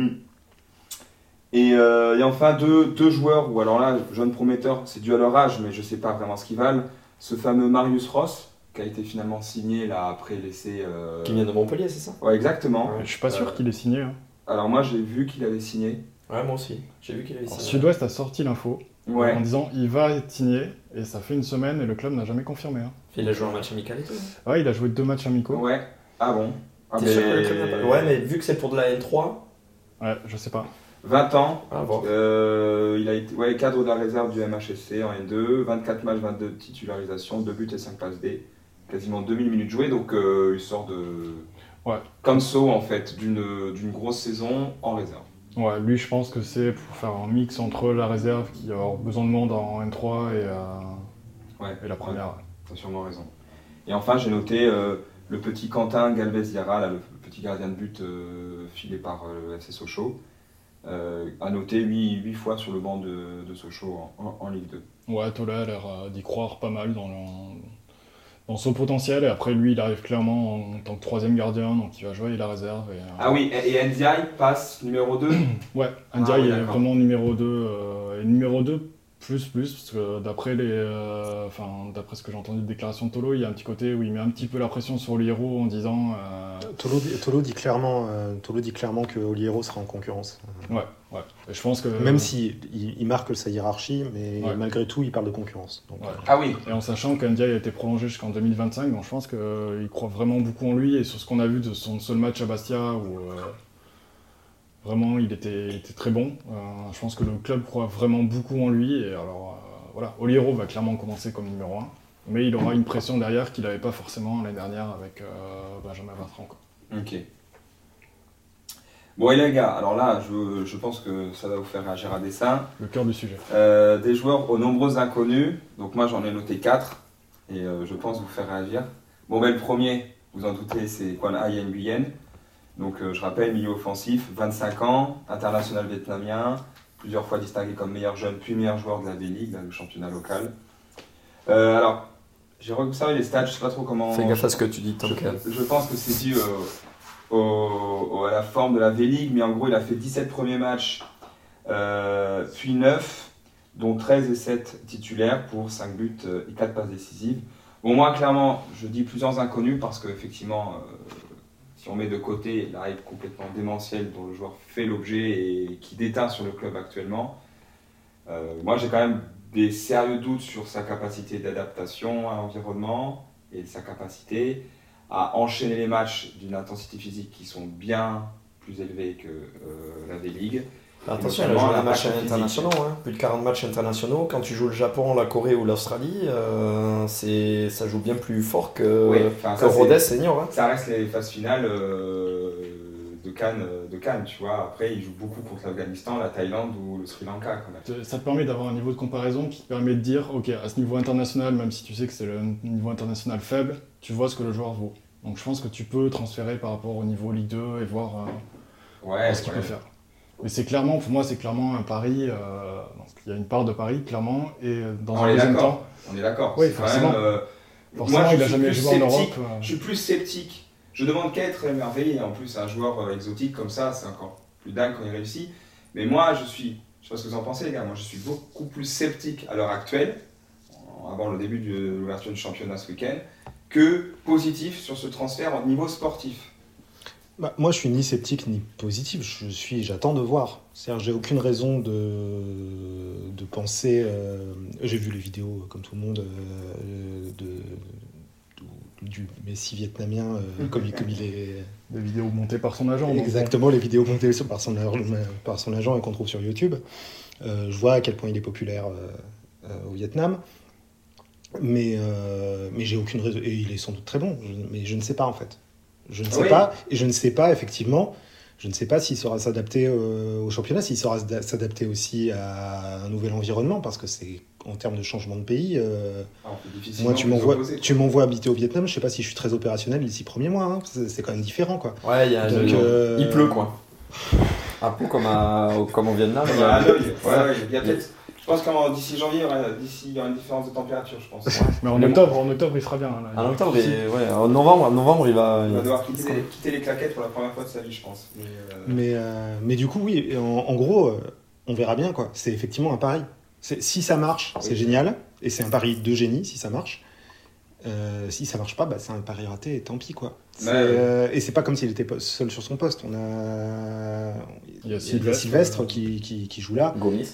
Et, euh, et enfin, deux, deux joueurs, ou alors là, jeunes prometteurs, c'est dû à leur âge, mais je sais pas vraiment ce qu'ils valent. Ce fameux Marius Ross, qui a été finalement signé là après l'essai. euh, Qui vient de Montpellier, c'est ça? Ouais, exactement. Je suis pas sûr Euh, qu'il ait signé. hein. Alors moi, j'ai vu qu'il avait signé. Ouais, moi aussi. J'ai vu qu'il avait signé. Sud-Ouest a sorti l'info Ouais. en disant il va être signé, et ça fait une semaine et le club n'a jamais confirmé. hein. Il a joué un match amical et tout. Ouais, il a joué deux matchs amicaux. Ouais. Ah bon? Ah, T'es mais- sûr que le club n'a pas- Ouais, mais vu que c'est pour de la N3, Ouais, je sais pas. 20 ans. voir. Euh, il a été ouais, cadre de la réserve du MHSC en N2, 24 matchs, 22 titularisations, 2 buts et 5 passes D, quasiment 2000 minutes jouées, donc euh, il sort de. Ouais. Comme so en fait, d'une grosse saison en réserve. Ouais, lui, je pense que c'est pour faire un mix entre la réserve qui a besoin de monde en N3 et, euh, Ouais, et la première. T'as sûrement raison. Et enfin, j'ai noté euh, le petit Quentin Galvez Yara, là, le petit gardien de but filé par le FC Sochaux. À noter 8, fois sur le banc de, de Sochaux en, en- en Ligue 2. Ouais, Tola a l'air euh, d'y croire pas mal dans le, dans son potentiel. Et après, lui, il arrive clairement en, tant que troisième gardien, donc il va jouer la réserve. Et, euh, Ah oui, et, et NDI passe numéro 2 Ouais, Ah Ndiaye oui, est vraiment numéro 2. euh, et numéro 2 plus plus, parce que d'après les, euh, enfin, d'après ce que j'ai entendu de déclaration de Tolo, il y a un petit côté où il met un petit peu la pression sur l'Hiro en disant euh, Tolo, dit- Tolo dit clairement, euh, Tolo dit clairement que Oliero sera en concurrence. Ouais, ouais. Et je pense que. Même si il, il marque sa hiérarchie, mais Ouais. malgré tout, il parle de concurrence. Donc, Ouais. euh, Ah oui, Et en sachant qu'Andiaye a été prolongé jusqu'en 2025, donc je pense qu'il croit vraiment beaucoup en lui. Et sur ce qu'on a vu de son seul match à Bastia, où euh, vraiment il était, il était très bon, euh, je pense que le club croit vraiment beaucoup en lui. Et alors euh, voilà, Oliero va clairement commencer comme numéro 1, mais il aura une pression derrière qu'il n'avait pas forcément l'année dernière avec euh, Benjamin Bertrand. quoi. ok. Bon, et les gars, alors là, je, je pense que ça va vous faire réagir à dessin. Le cœur du sujet. Euh, des joueurs aux nombreux inconnus. Donc moi j'en ai noté 4 et euh, je pense vous faire réagir. Bon ben le premier, vous en doutez, c'est Kwan Ayen Nguyen. Donc euh, je rappelle, milieu offensif, 25 ans, international vietnamien, plusieurs fois distingué comme meilleur jeune puis meilleur joueur de la V-League, là, le championnat local. Euh, alors, j'ai observé les stats, je sais pas trop comment... Fais gaffe à ce que tu dis, Ken. Je, je pense que c'est dû euh, au- au- à la forme de la V-League, mais en gros, il a fait 17 premiers matchs, euh, puis 9, dont 13 et 7 titulaires pour 5 buts et 4 passes décisives. Bon, moi, clairement, je dis plusieurs inconnus parce qu'effectivement, si on met de côté la hype complètement démentielle dont le joueur fait l'objet et qui déteint sur le club actuellement, euh, moi, j'ai quand même des sérieux doutes sur sa capacité d'adaptation à l'environnement et sa capacité à enchaîner les matchs d'une intensité physique qui sont bien plus élevées que euh, la V-League. Attention, elle a joué des matchs internationaux, hein. plus de 40 matchs internationaux. Quand tu joues le Japon, la Corée ou l'Australie, euh, c'est- ça joue bien plus fort que, Oui, que ça, Rodez senior. hein. Ça reste les phases finales euh, de Cannes, de Cannes, tu vois. Après, il joue beaucoup contre l'Afghanistan, la Thaïlande ou le Sri Lanka quand même. Ça te permet d'avoir un niveau de comparaison qui te permet de dire, ok, à ce niveau international, même si tu sais que c'est le niveau international faible, tu vois ce que le joueur vaut. Donc je pense que tu peux transférer par rapport au niveau Ligue 2 et voir euh, Ouais, ce qu'il ouais. peut faire. Mais c'est clairement, pour moi, c'est clairement un pari. euh, donc il y a une part de pari, clairement, et dans On un est deuxième d'accord. temps, On est d'accord. Oui, forcément. même, euh, forcément, moi, je il a jamais plus joué en Europe. sceptique. euh, Je suis plus sceptique. Je demande qu'à être émerveillé. En plus, un joueur euh, exotique comme ça, c'est encore plus dingue quand il réussit. Mais moi, je suis, je sais pas ce que vous en pensez, les gars, moi je suis beaucoup plus sceptique à l'heure actuelle, avant le début de l'ouverture du championnat ce week-end, que positif sur ce transfert au niveau sportif. Bah, moi, je suis ni sceptique ni positif. Je suis, j'attends de voir. C'est-à-dire, j'ai aucune raison de, de penser. euh, j'ai vu les vidéos, euh, comme tout le monde, euh, de, de- du Messi vietnamien, euh, comme, il, comme il est. des vidéos montées par son agent. Exactement, les vidéos montées par son, par son agent et qu'on trouve sur YouTube. Je vois à quel point il est populaire au Vietnam. Mais, mais j'ai aucune raison. Et il est sans doute très bon, mais je ne sais pas en fait. Je ne sais Oui. pas, et je ne sais pas effectivement, je ne sais pas s'il saura s'adapter euh, au championnat, s'il saura s'ada- s'adapter aussi à un nouvel environnement, parce que c'est en termes de changement de pays. euh, Alors, difficilement moi, tu m'envoies, opposer, tu m'envoies habiter au Vietnam, je sais pas si je suis très opérationnel les six premiers mois. hein. C'est quand même différent, quoi. Ouais, il, y a Donc, le- euh, il pleut quoi. Un peu comme, à, comme au Vietnam. il y a- l'œil. Ouais, ouais, il y a peut-être. Je pense qu'en d'ici janvier, il y aura- d'ici, il y aura une différence de température, je pense. Mais en octobre, en octobre, il sera bien. là. En octobre, et- ouais, en novembre, en novembre, il va. Il va devoir quitter les, quitter les claquettes pour la première fois de sa vie, je pense. Mais, euh, Mais, euh, mais du coup, oui, en, en gros, euh, on verra bien, quoi. C'est effectivement un pari. Si ça marche, c'est Oui. génial. Et c'est un pari de génie, si ça marche. Euh, si ça marche pas, bah, c'est un pari raté, et tant pis, quoi. Ouais. euh, et c'est pas comme s'il était seul sur son poste. On a, Il y a Sylvestre, Sylvestre, euh, qui, qui, qui joue là. Gomis,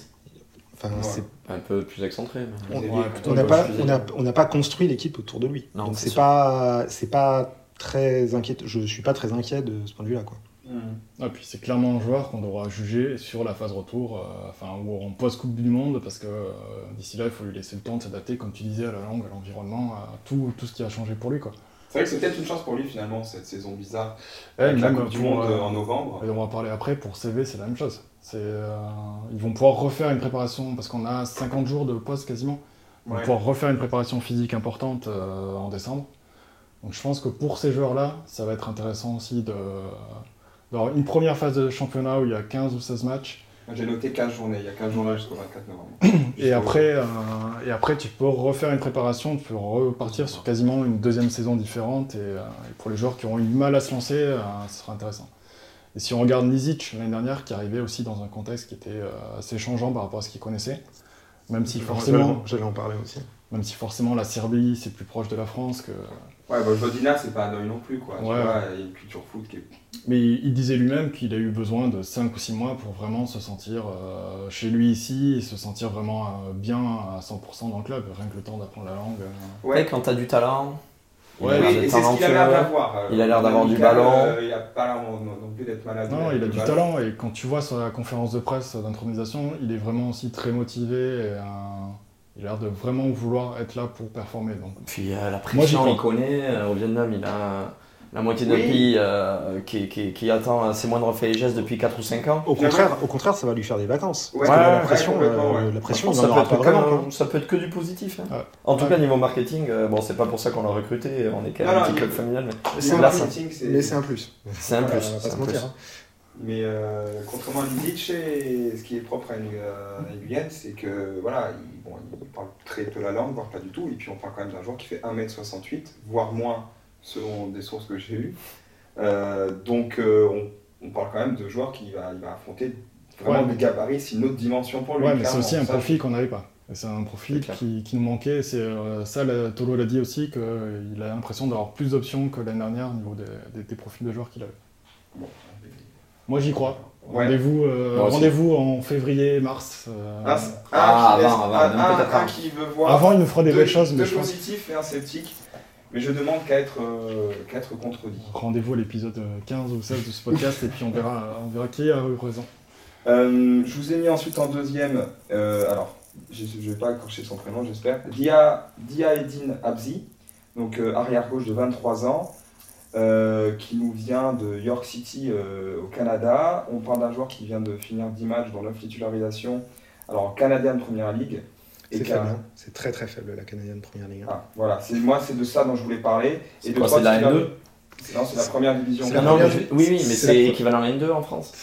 Enfin, Ouais. c'est- un peu plus excentré. mais- on n'a pas, gauche, on a- on n'a pas construit l'équipe autour de lui. Non, Donc c'est pas, c'est pas très inquiet. Je suis pas très inquiet de ce point de vue-là, quoi. hmm. Ah, puis c'est clairement un joueur qu'on devra juger sur la phase retour, euh, enfin, ou en post-Coupe du Monde, parce que euh, d'ici là, il faut lui laisser le temps de s'adapter, comme tu disais, à la langue, à l'environnement, à tout, tout ce qui a changé pour lui. Quoi. C'est vrai que c'est peut-être une chance pour lui finalement, cette saison bizarre. Et Avec la même Coupe du Monde euh, en novembre. et on va parler après, pour CV, c'est la même chose. Euh, ils vont pouvoir refaire une préparation, parce qu'on a 50 jours de pause quasiment, ils vont Ouais. pouvoir refaire une préparation physique importante euh, en décembre. Donc je pense que pour ces joueurs-là, ça va être intéressant aussi de, d'avoir une première phase de championnat où il y a 15 ou 16 matchs, J'ai noté 15 journées, il y a 15 journées jusqu'au 24 novembre. Et après, euh, et après, tu peux refaire une préparation, tu peux repartir sur quasiment une deuxième saison différente. Et, euh, et pour les joueurs qui ont eu du mal à se lancer, euh, ce sera intéressant. Et si on regarde Nizic l'année dernière, qui arrivait aussi dans un contexte qui était euh, assez changeant par rapport à ce qu'il connaissait, même si forcément, J'allais en parler aussi. même si forcément la Serbie c'est plus proche de la France que. Ouais, bah, Jodina, c'est pas un œil non plus, quoi. Tu Ouais. vois, il y a une culture foot qui est. Mais il disait lui-même qu'il a eu besoin de 5 ou 6 mois pour vraiment se sentir euh, chez lui ici et se sentir vraiment euh, bien à 100% dans le club, rien que le temps d'apprendre la langue. euh. Ouais, quand t'as du talent. Il Ouais, a l'air oui, et c'est ce qu'il a l'air d'avoir. euh, Il a l'air d'avoir du ballon. euh, il a pas l'air non, plus d'être malade. Non, il a du ballon. talent et quand tu vois sur la conférence de presse d'intronisation, il est vraiment aussi très motivé et euh, il a l'air de vraiment vouloir être là pour performer. Donc. Puis euh, la pression, il connaît. Euh, au Vietnam, il a la moitié d'un Oui. pays euh, qui, qui, qui attend ses moindres faits et gestes depuis 4 ou 5 ans. Au contraire, au contraire, ça va lui faire des vacances. Ouais, Parce que là, la pression, euh, la pression, ça, peut être vraiment. ça peut être que du positif. hein. Ouais. En tout Ouais. cas, niveau marketing, euh, bon, c'est pas pour ça qu'on l'a recruté, on est quand même un petit club il- familial, mais Mais C'est un plus. c'est un plus. on va c'est pas un se mentir. plus. hein. Mais euh, contrairement à et ce qui est propre à euh, Guyane, c'est que voilà, il, bon, il parle très peu la langue, voire pas du tout, et puis on parle quand même d'un joueur qui fait 1m68, voire moins selon des sources que j'ai eues. Euh, donc euh, on, on parle quand même de joueurs qui va, il va affronter vraiment Ouais, des mais- gabarits, c'est une autre dimension pour lui. Ouais, mais c'est aussi un Ça, profil qu'on n'avait pas. C'est un profil qui, qui nous manquait. C'est euh, ça, la- Tolo l'a dit aussi, qu'il a l'impression d'avoir plus d'options que l'année dernière au niveau des, des- des profils de joueurs qu'il avait. Bon, Moi, j'y crois. Ouais. Rendez-vous euh, en février, mars. euh, Ah, laisse- avant, avant, un- qui veut voir Avant, il nous fera des deux, belles choses, mais deux je pense. positifs et un sceptique, mais je demande qu'à être, euh, qu'à être contredit. Rendez-vous à l'épisode 15 ou 16 de ce podcast et puis on verra, on verra qui a eu raison. Euh, je vous ai mis ensuite en deuxième, euh, alors je ne vais pas accrocher son prénom j'espère, Dia, Dia Edin Abzi, donc euh, arrière-gauche de 23 ans, euh, qui nous vient de York City euh, au Canada. On parle d'un joueur qui vient de finir 10 matchs dont 9 titularisations, alors en Canadian Première Ligue. Et C'est faible, hein. c'est très très faible la Canadienne Première Ligue. hein. Ah, voilà, moi c'est de ça dont je voulais parler. C'est de quoi, c'est la titulaires- N2 C'est- Non, c'est la première division. La non, mais je- oui, oui, mais c'est la- équivalent à N2 en France.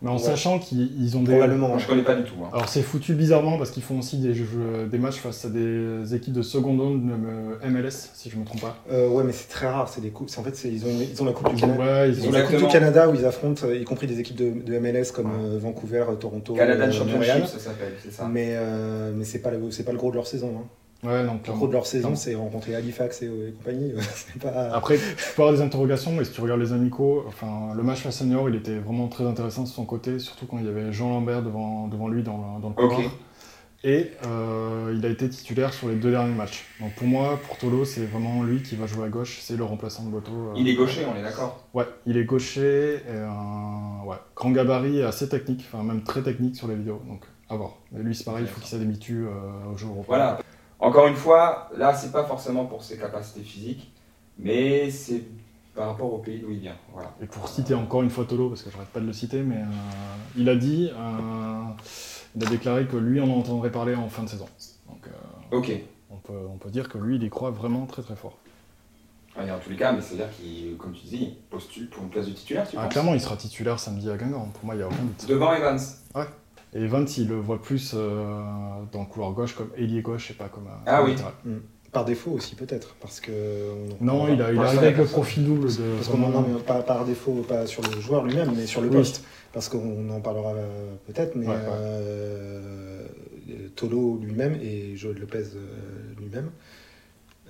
Mais en Ouais. sachant qu'ils ils ont des. Probablement. Je connais pas du tout. hein. Alors c'est foutu bizarrement parce qu'ils font aussi des, jeux, des matchs face à des équipes de seconde zone euh, MLS, si je me trompe pas. Euh, ouais, mais c'est très rare. C'est des coupes. c'est- En fait, ils ont, ils ont la Coupe du Canada. Ouais, Ils ils ont la Coupe du. Canada où ils affrontent, euh, y compris des équipes de, de MLS comme euh, Vancouver, Toronto, Canadian euh, Championship, ça s'appelle, c'est ça. Mais, euh, mais c'est pas, le- c'est pas le gros de leur saison. Hein. Ouais, donc Le clairement. gros de leur saison, c'est rencontrer Halifax et, et compagnie. pas... Après, tu peux avoir des interrogations, mais si tu regardes les amicaux, enfin, le match face à Senior, il était vraiment très intéressant de son côté, surtout quand il y avait Jean Lambert devant, devant lui dans, le- dans le couloir. Et euh, il a été titulaire sur les deux derniers matchs. Donc pour moi, pour Tolo, c'est vraiment lui qui va jouer à gauche, c'est le remplaçant de Boto. euh. Il est gaucher, on est d'accord. Ouais, il est gaucher, et un ouais, grand gabarit et assez technique, enfin même très technique sur les vidéos, donc à voir. Mais lui, c'est pareil, il faut qu'il s'habitue euh, au jeu européen. Voilà. Encore une fois, là, c'est pas forcément pour ses capacités physiques, mais c'est par rapport au pays d'où il vient. Voilà. Et pour citer encore une fois Tolo, parce que j'arrête pas de le citer, mais euh, il a dit, euh, il a déclaré que lui, on en entendrait parler en fin de saison. Donc euh, Ok. on, peut, on peut dire que lui, il y croit vraiment très très fort. Et en tous les cas, mais c'est-à-dire qu'il, comme tu dis, postule pour une place de titulaire, tu Ah, penses? clairement, il sera titulaire samedi à Guingamp, pour moi, il n'y a aucun doute. Devant Evans. Et Evans, il le voit plus euh, dans le couloir gauche comme ailier gauche et pas comme euh, Ah oui. latéral. Par défaut aussi, peut-être. Parce que. Non, il, a, il arrive avec le profil double de. Parce qu'on en non, mais pas par défaut, pas sur le joueur lui-même, mais sur le Oui. poste. Parce qu'on en parlera euh, peut-être, mais Ouais, ouais. euh, Tolo lui-même et Joël Lopez euh, lui-même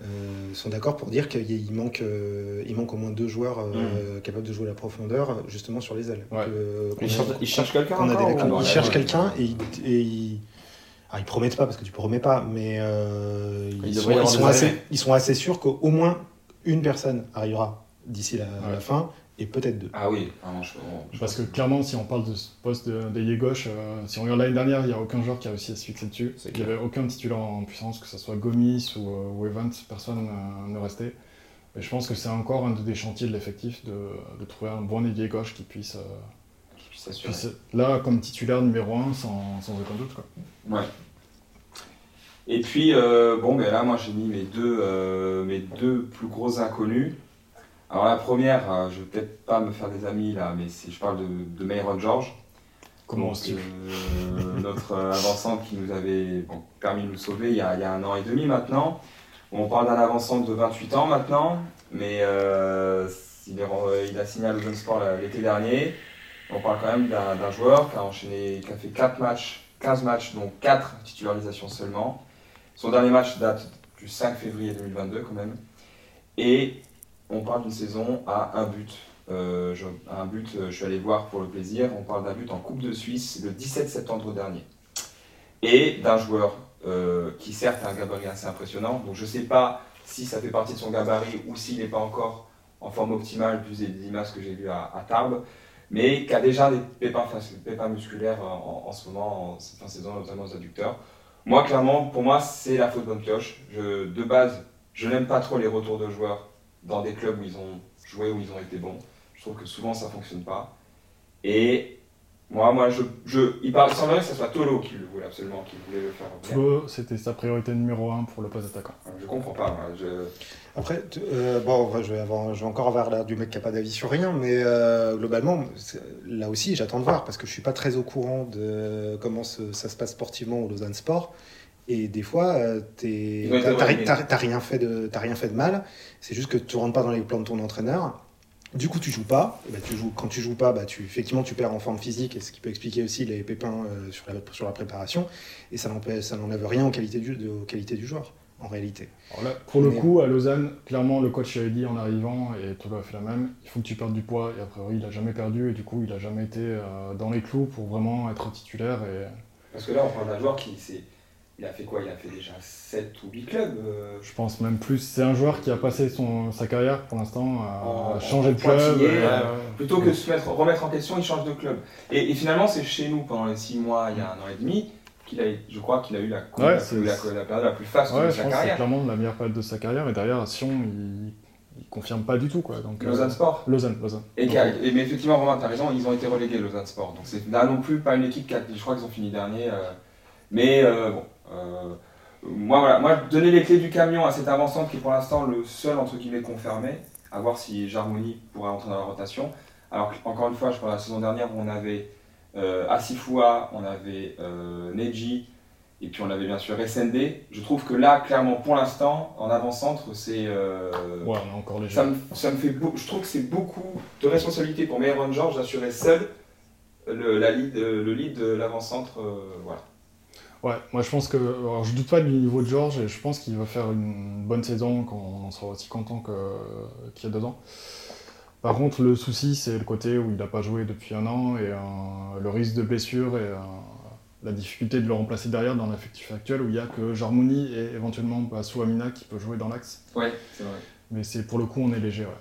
euh, sont d'accord pour dire qu'il manque, euh, il manque au moins deux joueurs euh, capables de jouer la profondeur, justement sur les ailes. Ouais. Que- qu'on Il a- cherche, il cherche quelqu'un a des Ils cherchent quelqu'un et, ils- et ils. Ah, ils promettent pas parce que tu promets pas, mais Il ils, sont, ils assez, ils sont assez sûrs qu'au moins une personne arrivera d'ici la, Ouais. la fin et peut-être deux. Ah oui, vraiment, je, je Parce que clairement, si on parle de ce poste de- d'ailier gauche, euh, si on regarde l'année dernière, il n'y a aucun joueur qui a réussi à se fixer dessus. Il n'y avait aucun titulaire en puissance, que ce soit Gomis ou, euh, ou Evans, personne euh, ne restait. Et je pense que c'est encore un des chantiers de l'effectif de, de trouver un bon ailier gauche qui puisse, euh, être là comme titulaire numéro 1 sans, sans aucun doute. Quoi. Ouais. Et puis, euh, bon, ben là, moi, j'ai mis mes deux, euh, mes deux plus gros inconnus. Alors, la première, euh, je vais peut-être pas me faire des amis là, mais c'est, je parle de, de Mayron George. Comment Donc, euh, notre avançante qui nous avait bon, permis de nous sauver il y, a, il y, a, un an et demi maintenant. On parle d'un avançant de 28 ans maintenant, mais euh, il, est, il, a signé à Lausanne Sport l'été dernier. On parle quand même d'un joueur qui a enchaîné, qui a fait 4 matchs, 15 matchs, dont 4 titularisations seulement. Son dernier match date du 5 février 2022 quand même. Et on parle d'une saison à un but. Euh, un but, je suis allé voir pour le plaisir. On parle d'un but en Coupe de Suisse le 17 septembre dernier. Et d'un joueur euh, qui certes a un gabarit assez impressionnant. Donc je ne sais pas si ça fait partie de son gabarit ou s'il n'est pas encore en forme optimale vu des images que j'ai vues à, à, Tarbes. Mais qui a déjà des pépins, pépins musculaires en, en, ce moment, en cette fin de saison, notamment aux adducteurs. Moi, clairement, pour moi, c'est la faute bonne pioche. Je, de base, je n'aime pas trop les retours de joueurs dans des clubs où ils ont joué, où ils ont été bons. Je trouve que souvent ça ne fonctionne pas. Et moi, moi je, je, il semblerait que ce soit Tolo qui le voulait absolument, qui voulait le faire. Tolo, c'était sa priorité numéro un pour le poste d'attaquant. Je comprends pas. Moi, je... Après, euh, bon, je vais, avoir, je vais encore avoir l'air du mec qui n'a pas d'avis sur rien, mais euh, globalement, là aussi, j'attends de voir parce que je suis pas très au courant de comment ça se passe sportivement au Lausanne Sport. Et des fois, euh, tu n'as rien, fait de, rien fait de mal. C'est juste que tu rentres pas dans les plans de ton entraîneur. Du coup, tu joues pas. Et bah, tu joues, quand tu joues pas, bah, tu, effectivement, tu perds en forme physique, et ce qui peut expliquer aussi les pépins euh, sur, la, sur la préparation. Et ça n'enlève rien aux qualités, du, de, aux qualités du joueur, en réalité. Là, pour le coup, à Lausanne, clairement, le coach avait dit en arrivant, et Tolo a fait la même, il faut que tu perdes du poids. Et a priori, il n'a jamais perdu, et du coup, il n'a jamais été euh, dans les clous pour vraiment être titulaire. Et... Parce que là, on parle d'un joueur qui s'est il a fait quoi? Il a fait déjà 7 ou 8 clubs euh... Je pense même plus. C'est un joueur qui a passé son, sa carrière pour l'instant à en, changer de club. Euh, plutôt que de se mettre, remettre en question, il change de club. Et, et finalement, c'est chez nous pendant les 6 mois, il y a un an et demi, qu'il a, je crois qu'il a eu la, ouais, la, plus, la, la, période la plus faste ouais, de sa carrière. C'est clairement la meilleure période de sa carrière. Et derrière, Sion, il, il confirme pas du tout. Quoi. Donc, Lausanne euh, Sport Lausanne, Lausanne. Et, donc, et, mais effectivement, Romain, tu as raison, ils ont été relégués, Lausanne Sport. Donc c'est là non plus pas une équipe qui a, je crois qu'ils ont fini dernier. Euh, mais euh, bon. Moi, voilà, moi, donner les clés du camion à cet avançant qui est pour l'instant le seul entre guillemets confirmé, à voir si Jarmoni pourrait entrer dans la rotation. Alors, encore une fois, je crois la saison dernière où on avait euh, Asifua, on avait euh, Neji, et puis on avait bien sûr SND. Je trouve que là, clairement, pour l'instant, en avant-centre, c'est. Euh, ouais, encore léger. Ça me, ça me fait je trouve que c'est beaucoup de responsabilité pour Meron George d'assurer seul le, la lead, le lead de l'avant-centre. voilà. Ouais, moi je pense que. Alors, je doute pas du niveau de George et je pense qu'il va faire une bonne saison quand on sera aussi content qu'il y a deux ans. Par contre, le souci, c'est le côté où il n'a pas joué depuis un an et euh, le risque de blessure et euh, la difficulté de le remplacer derrière dans l'effectif actuel où il n'y a que Jarmouni et éventuellement Bassou Amina qui peut jouer dans l'axe. Ouais, c'est vrai. Mais c'est pour le coup, on est léger. Ouais.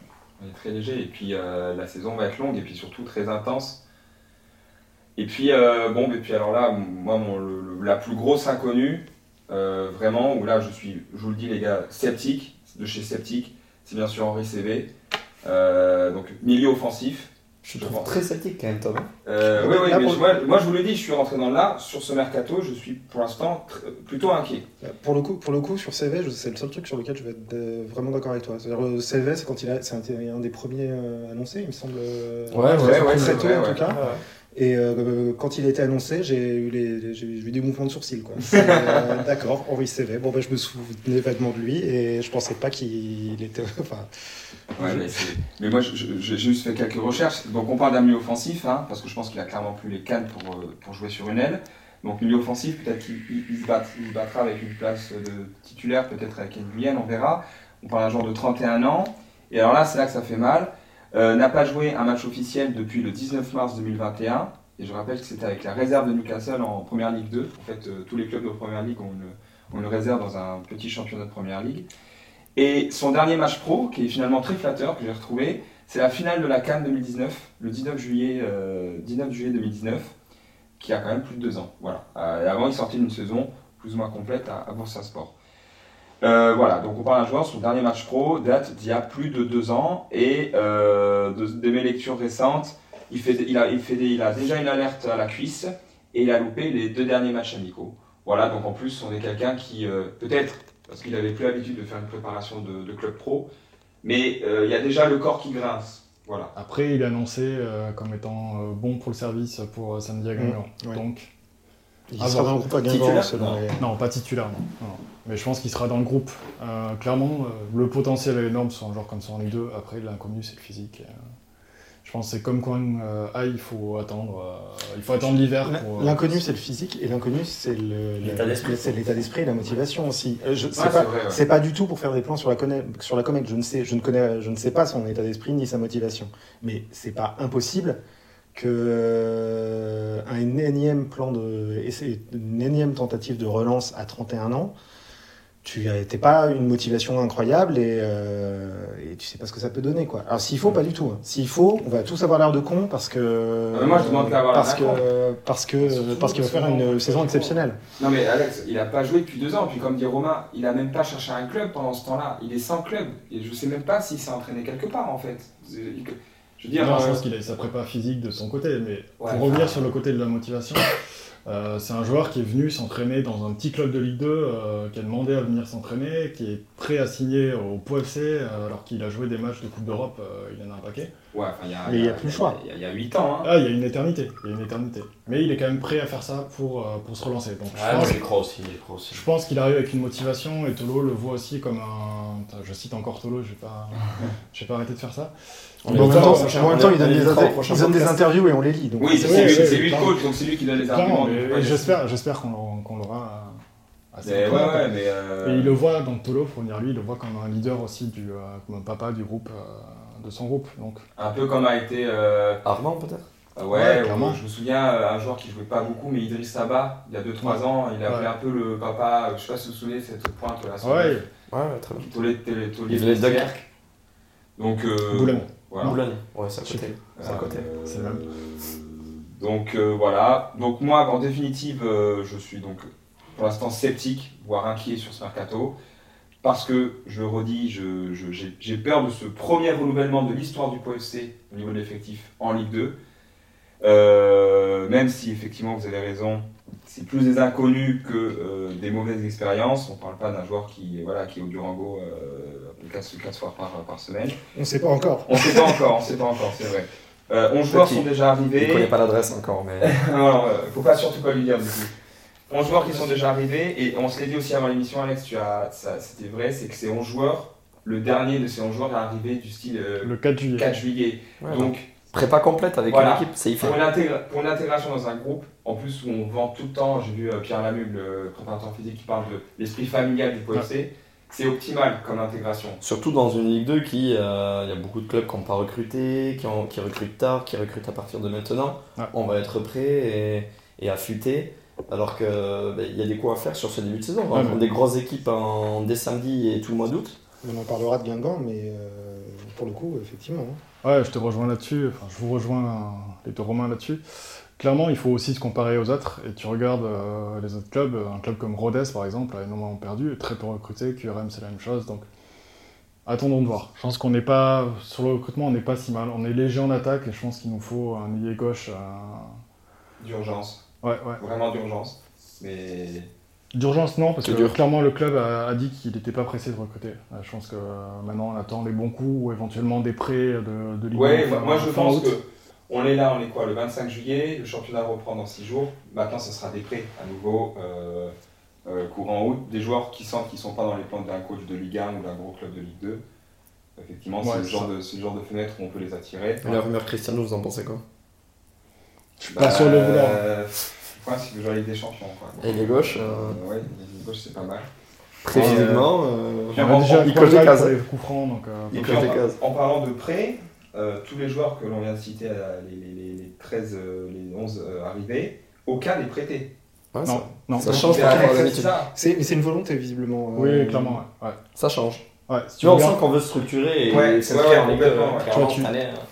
On est très léger et puis euh, la saison va être longue et puis surtout très intense. Et puis, euh, bon, et puis alors là, moi, mon, le, la plus grosse inconnue, euh, vraiment, où là, je suis, je vous le dis, les gars, sceptique, de chez Sceptique, c'est bien sûr Henri CV. Euh, donc, milieu offensif. Je te trouve très sceptique quand même, Thomas. Euh, oui, oui, mais pour... moi, moi, je vous le dis, je suis rentré dans le là. Sur ce mercato, je suis pour l'instant plutôt inquiet. Pour le coup, pour le coup sur CV, c'est le seul truc sur lequel je vais être vraiment d'accord avec toi. C'est-à-dire, CV, c'est quand il a, c'est un, un, des premiers euh, annoncés, il me semble. Ouais, ouais, ouais, très tôt en tout cas. Et euh, quand il a été annoncé, j'ai eu, les, j'ai eu des mouvements de sourcils. Quoi. euh, D'accord, Henri CV. Bon, ben, je me souvenais vaguement de lui et je pensais pas qu'il était. Enfin, ouais, mais, mais, moi, j'ai juste fait quelques recherches. Donc, on parle d'un milieu offensif, hein, parce que je pense qu'il a clairement plus les cannes pour, pour jouer sur une aile. Donc, milieu offensif, peut-être qu'il il se, bat, il se battra avec une place de titulaire, peut-être avec une Guyane, on verra. On parle d'un joueur de 31 ans. Et alors là, c'est là que ça fait mal. Euh, n'a pas joué un match officiel depuis le 19 mars 2021. Et je rappelle que c'était avec la réserve de Newcastle en Première Ligue 2. En fait, euh, tous les clubs de Première Ligue ont une, ont une, réserve dans un petit championnat de Première Ligue. Et son dernier match pro, qui est finalement très flatteur, que j'ai retrouvé, c'est la finale de la Cannes 2019, le 19 juillet, euh, 19 juillet 2019, qui a quand même plus de deux ans. Voilà. Euh, avant, il sortait d'une saison plus ou moins complète à, à Boursa Sport. Euh, voilà, donc on parle d'un joueur, son dernier match pro date d'il y a plus de deux ans, et euh, de, de, mes lectures récentes, il, fait, il, a, il, fait des, il a déjà une alerte à la cuisse, et il a loupé les deux derniers matchs amicaux. Voilà, donc en plus, on est quelqu'un qui, euh, peut-être, parce qu'il avait plus l'habitude de faire une préparation de, de club pro, mais euh, il y a déjà le corps qui grince. Voilà. Après, il est annoncé euh, comme étant euh, bon pour le service pour euh, samedi à Guingamp. Mmh, ouais. Donc, Il Ah, sera dans le groupe à Guingamp selon Non. les- non, pas titulaire, non. Mais je pense qu'il sera dans le groupe. Euh, clairement, euh, le potentiel est énorme sur un joueur comme ça en Ligue 2. Après, l'inconnu, c'est le physique. Euh, je pense que c'est comme quand euh, ah, il faut attendre, euh, il faut attendre l'hiver. pour, euh, L'inconnu, c'est le physique, et l'inconnu, c'est le- L'état le- d'esprit. c'est l'état d'esprit et la motivation aussi. Euh, je- C'est Ouais, pas, c'est vrai, ouais. c'est pas du tout pour faire des plans sur la, sur la comète. Je ne, sais, je, ne connais, je ne sais pas son état d'esprit ni sa motivation. Mais c'est pas impossible que euh, un énième plan de, une énième tentative de relance à 31 ans, tu n'es pas une motivation incroyable et, euh, et tu sais pas ce que ça peut donner quoi. Alors s'il faut, pas du tout. hein. S'il faut, on va tous avoir l'air de con parce que Ah, moi, je demande avoir parce que parce que Surtout parce qu'il va faire une saison exceptionnelle. Non mais Alex, il a pas joué depuis deux ans, puis comme dit Romain, il a même pas cherché un club pendant ce temps-là. Il est sans club, et je sais même pas s'il s'est entraîné quelque part en fait. Je veux dire, Non, je euh, pense qu'il a sa prépa physique de son côté, mais Ouais, pour revenir sur le côté de la motivation, euh, c'est un joueur qui est venu s'entraîner dans un petit club de Ligue 2, euh, qui a demandé à venir s'entraîner, qui est prêt à signer au Pau FC, euh, alors qu'il a joué des matchs de Coupe d'Europe, il en a un paquet. Ouais, enfin, il y a, Mais il y a plus le choix. Il y a- il y a 8 ans. Hein. Ah, il y a une éternité, il y a une éternité. Mais il est quand même prêt à faire ça pour, euh, pour se relancer. Donc, je Ah, pense- moi, j'y crois aussi. Je pense qu'il arrive avec une motivation et Tolo le voit aussi comme un. Je cite encore Tolo, je vais pas, je vais pas arrêter de faire ça. En même temps, en même temps, il on donne des, inter- il donne des interviews et on les lit. Donc Oui, c'est Ouais, lui, ouais, c'est lui le coach, donc c'est lui qui donne les arguments. j'espère, j'espère qu'on l'aura- assez Mais ouais, rapidement. ouais, mais. euh, Et il le voit, donc Tolo, pour venir lui, il le voit comme un leader aussi, du, euh, comme un papa du groupe, euh, de son groupe. Donc, Un peu comme a été. euh, Armand, peut-être? euh, Ouais, ouais, clairement. je me souviens, euh, un joueur qui jouait pas beaucoup, mais Idriss Saba, il y a 2-3 Ouais. ans, il appelait Ouais. un peu le papa, je sais pas si vous vous souvenez, cette pointe là. ouais, le- Ouais, très bien. Il venait de Dunkerque. Donc. euh, Boulogne. Voilà. Boulogne, ouais, c'est à Je sais côté. C'est à Euh, côté. C'est le même. Donc euh, voilà. Donc moi, en définitive, euh, je suis donc pour l'instant sceptique, voire inquiet sur ce mercato, parce que je le redis, je- je- j'ai peur de ce premier renouvellement de l'histoire du POFC au niveau de l'effectif en Ligue 2. Euh, même si effectivement vous avez raison, c'est plus des inconnus que euh, des mauvaises expériences. On ne parle pas d'un joueur qui, voilà, qui est au Durango euh, 4, fois par, par semaine. On ne sait pas encore. On ne sait pas encore, on sait pas encore, c'est vrai. Euh, 11 joueurs sont déjà arrivés. Il connaît pas l'adresse encore, mais. non, non, euh, faut pas surtout pas lui dire du coup. 11 joueurs qui sont déjà arrivés, et on se l'est dit aussi avant l'émission, Alex, tu as, ça, c'était vrai, c'est que ces 11 joueurs, le dernier de ces 11 joueurs est arrivé du style euh, le 4 juillet. 4 juillet. Ouais, Donc, Prépa complète avec Voilà. une équipe, c'est pour pour une intégration dans un groupe, en plus où on vend tout le temps, j'ai vu euh, Pierre Lamugue, le préparateur physique, qui parle de l'esprit familial du POFC, c'est optimal comme intégration. Surtout dans une Ligue 2 qui, euh, il y a beaucoup de clubs qui n'ont pas recruté, qui, ont- qui recrutent tard, qui recrutent à partir de maintenant. Ouais. On va être prêt et, et affûté. Alors que ben, il y a des coups à faire sur ce début de saison. On Ouais, mais- des grosses équipes en, dès samedi et tout le mois d'août. On en parlera de Guingamp, mais euh, pour le coup, effectivement. hein. Ouais, je te rejoins là-dessus, enfin, je vous rejoins euh, les deux Romains là-dessus. Clairement, il faut aussi se comparer aux autres, et tu regardes euh, les autres clubs, un club comme Rodez par exemple, a énormément perdu, très peu recruté, QRM c'est la même chose, donc attendons de voir. Je pense qu'on n'est pas, sur le recrutement, on n'est pas si mal, on est léger en attaque, et je pense qu'il nous faut un ailier gauche. euh, D'urgence, Ouais, ouais. vraiment d'urgence. Mais D'urgence, non, parce que dur. clairement le club a, a dit qu'il n'était pas pressé de recruter. Euh, Je pense que euh, maintenant on attend les bons coups ou éventuellement des prêts de, de Ligue Ouais, 1 moi, moi, je pense août. que on est là, on est quoi, le 25 juillet, le championnat reprend dans 6 jours. Maintenant, ce sera des prêts à nouveau euh, euh, courant août, des joueurs qui sentent qu'ils sont pas dans les plans d'un coach de Ligue 1 ou d'un gros club de Ligue 2. Effectivement, Ouais, c'est le, genre de- c'est le genre de fenêtre où on peut les attirer. Et La rumeur Cristiano, vous en pensez quoi? Je suis pas sûr de le vouloir. Euh, Ouais, c'est joueur Ligue des Champions. Quoi. Et les gauches, euh, Euh, ouais, les gauches, c'est pas mal. Très Euh, physiquement, euh, il coche des cases. euh, Il coche en, des cases. en parlant de prêts, euh, tous les joueurs que l'on vient de citer, euh, les, les- les- les 13, euh, les 11 euh, arrivés, aucun n'est prêté. ouais, non, ça, non. ça change C'est par rapport à l'habitude. C'est, mais c'est une volonté, visiblement. Oui, euh, clairement, ouais. ouais. Ça change. Ouais, si Tu vois, on regardes- sent qu'on veut structurer et Ouais, s'inscrire ouais,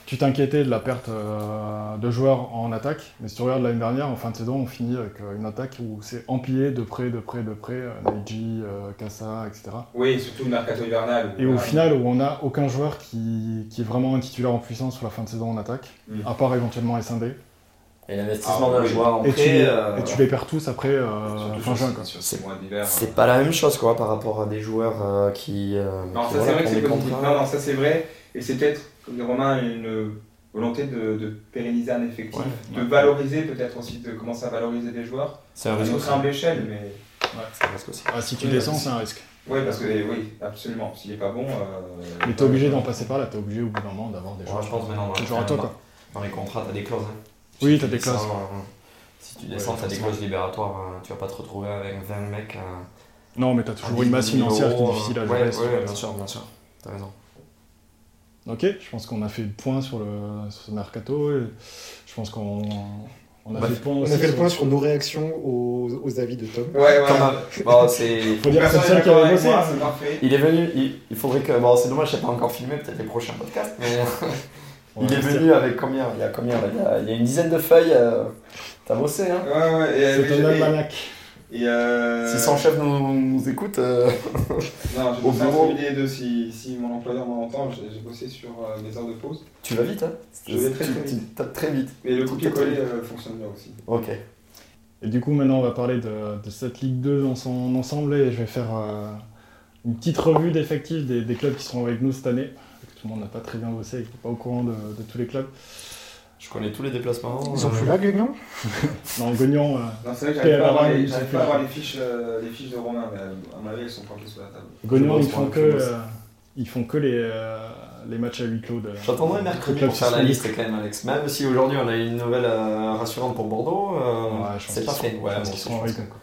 Tu hein. t'inquiétais de la perte euh, de joueurs en attaque, mais si tu regardes l'année dernière, en fin de saison, on finit avec euh, une attaque où c'est empilé de près, de près, de près, euh, Naiji, euh, Kassa, etc. Oui, surtout le mercato hivernal. Et au final, où on n'a aucun joueur qui, qui est vraiment un titulaire en puissance sur la fin de saison en attaque, Mm. à part éventuellement SND. Et l'investissement Ah, d'un oui. joueur en Et tu, les, euh, et tu les perds tous après euh, fin juin. C'est- c'est pas la même chose quoi par rapport à des joueurs euh, qui. euh, Non, qui, ça voilà, c'est vrai que c'est. Non, non, ça c'est vrai. Et c'est peut-être, comme dit Romain, une volonté de, de pérenniser un effectif, Ouais, de ouais. valoriser peut-être aussi, de commencer à valoriser des joueurs. C'est un risque notre aussi. humble échelle, mais. C'est un risque aussi. Ah, si tu descends, ouais, c'est un risque. Oui, parce que oui, absolument. S'il n'est pas bon. euh, Mais t'es obligé d'en passer par là, t'es obligé au bout d'un moment d'avoir des Ouais, joueurs. je pense maintenant. des joueurs à toi quoi. Dans les contrats, t'as des clauses. Oui, Si t'as des clauses. euh, Si tu descends, Ouais, t'as des clauses libératoires. euh, Tu vas pas te retrouver avec 20 mecs. euh, Non, mais t'as toujours une masse financière qui est difficile à gérer. ouais, bien sûr, bien sûr. T'as raison. Ok, je pense qu'on a fait le point sur, le, sur ce mercato. et je pense qu'on on a Bah, fait le point On a fait le sur- point sur nos réactions aux, aux avis de Tom. Ouais, ouais. Bon, c'est. Faut dire que c'est qui avec bossé. Il est venu, il, il faudrait que. Bon, c'est dommage, j'ai pas encore filmé, peut-être les prochains podcasts, mais. Il est venu avec combien? Il y a combien? Là il y a, il y a une dizaine de feuilles. euh, T'as bossé, hein? Ouais, ouais. Et, C'est un et- almanach. et, euh, Si son chef nous, nous écoute. euh, Non, j'ai au bossé bureau. et deux. Si, si mon employeur m'entend, j'ai j'ai bossé sur euh, mes heures de pause. Tu vas vite, hein? Je vais très, Tu- tu vite. tapes très vite. Mais le copier-coller euh, fonctionne bien aussi. Ok. Et du coup, maintenant, on va parler de, de cette Ligue 2 dans son ensemble et je vais faire euh, une petite revue d'effectifs des, des clubs qui seront avec nous cette année. Tout le monde n'a pas très bien bossé et qui n'est pas au courant de, de tous les clubs. Je connais tous les déplacements. Ils sont euh, plus là, Guignon Non, Gagnon, euh, Non, c'est vrai que j'arrive pas, avoir les- sont pas à plus avoir les fiches, euh, les fiches de Romain, mais euh, à mon avis, elles sont planquées sur la table. Gagnon, bosse ils font que, euh, ils font que les, euh, les matchs à huis clos. de- J'attendrai mercredi pour faire la liste quand même, Alex. Même si aujourd'hui on a une nouvelle euh, rassurante pour Bordeaux, euh, Ouais, c'est pas fait. je Ouais, nous, quoi.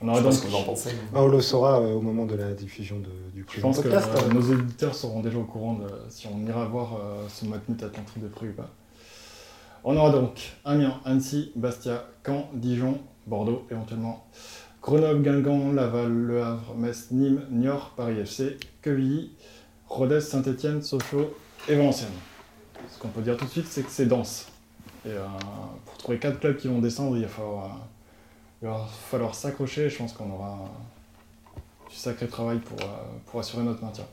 On Je donc, ce que vous en pensez. mais- Bah, On le saura euh, au moment de la diffusion de- du je présent pense que podcast. euh, hein. nos auditeurs seront déjà au courant de si on ira voir euh, ce Matmut Atlantique de près ou pas. On aura donc Amiens, Annecy, Bastia, Caen, Dijon, Bordeaux éventuellement, Grenoble, Guingamp, Laval, Le Havre, Metz, Nîmes, Niort, Paris FC, Quevilly, Rodez, Saint-Etienne, Sochaux et Valenciennes. Ce qu'on peut dire tout de suite, c'est que c'est dense. Et euh, pour trouver quatre clubs qui vont descendre, il va falloir, euh, il va falloir s'accrocher. Je pense qu'on aura du sacré travail pour, euh, pour assurer notre maintien.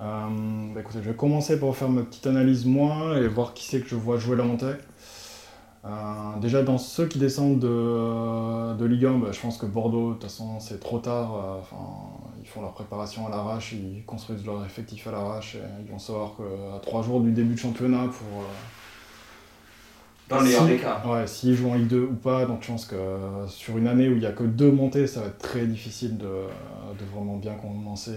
Euh, bah je vais commencer par faire ma petite analyse moi et voir qui c'est que je vois jouer la montée. Euh, déjà dans ceux qui descendent de, de Ligue 1, bah, je pense que Bordeaux, de toute façon c'est trop tard. Enfin, ils font leur préparation à l'arrache, ils construisent leur effectif à l'arrache et ils vont savoir qu'à trois jours du début de championnat pour... euh, Dans le meilleur si- des cas. Ouais, s'ils jouent en Ligue 2 ou pas, donc je pense que euh, sur une année où il n'y a que deux montées, ça va être très difficile de, de vraiment bien commencer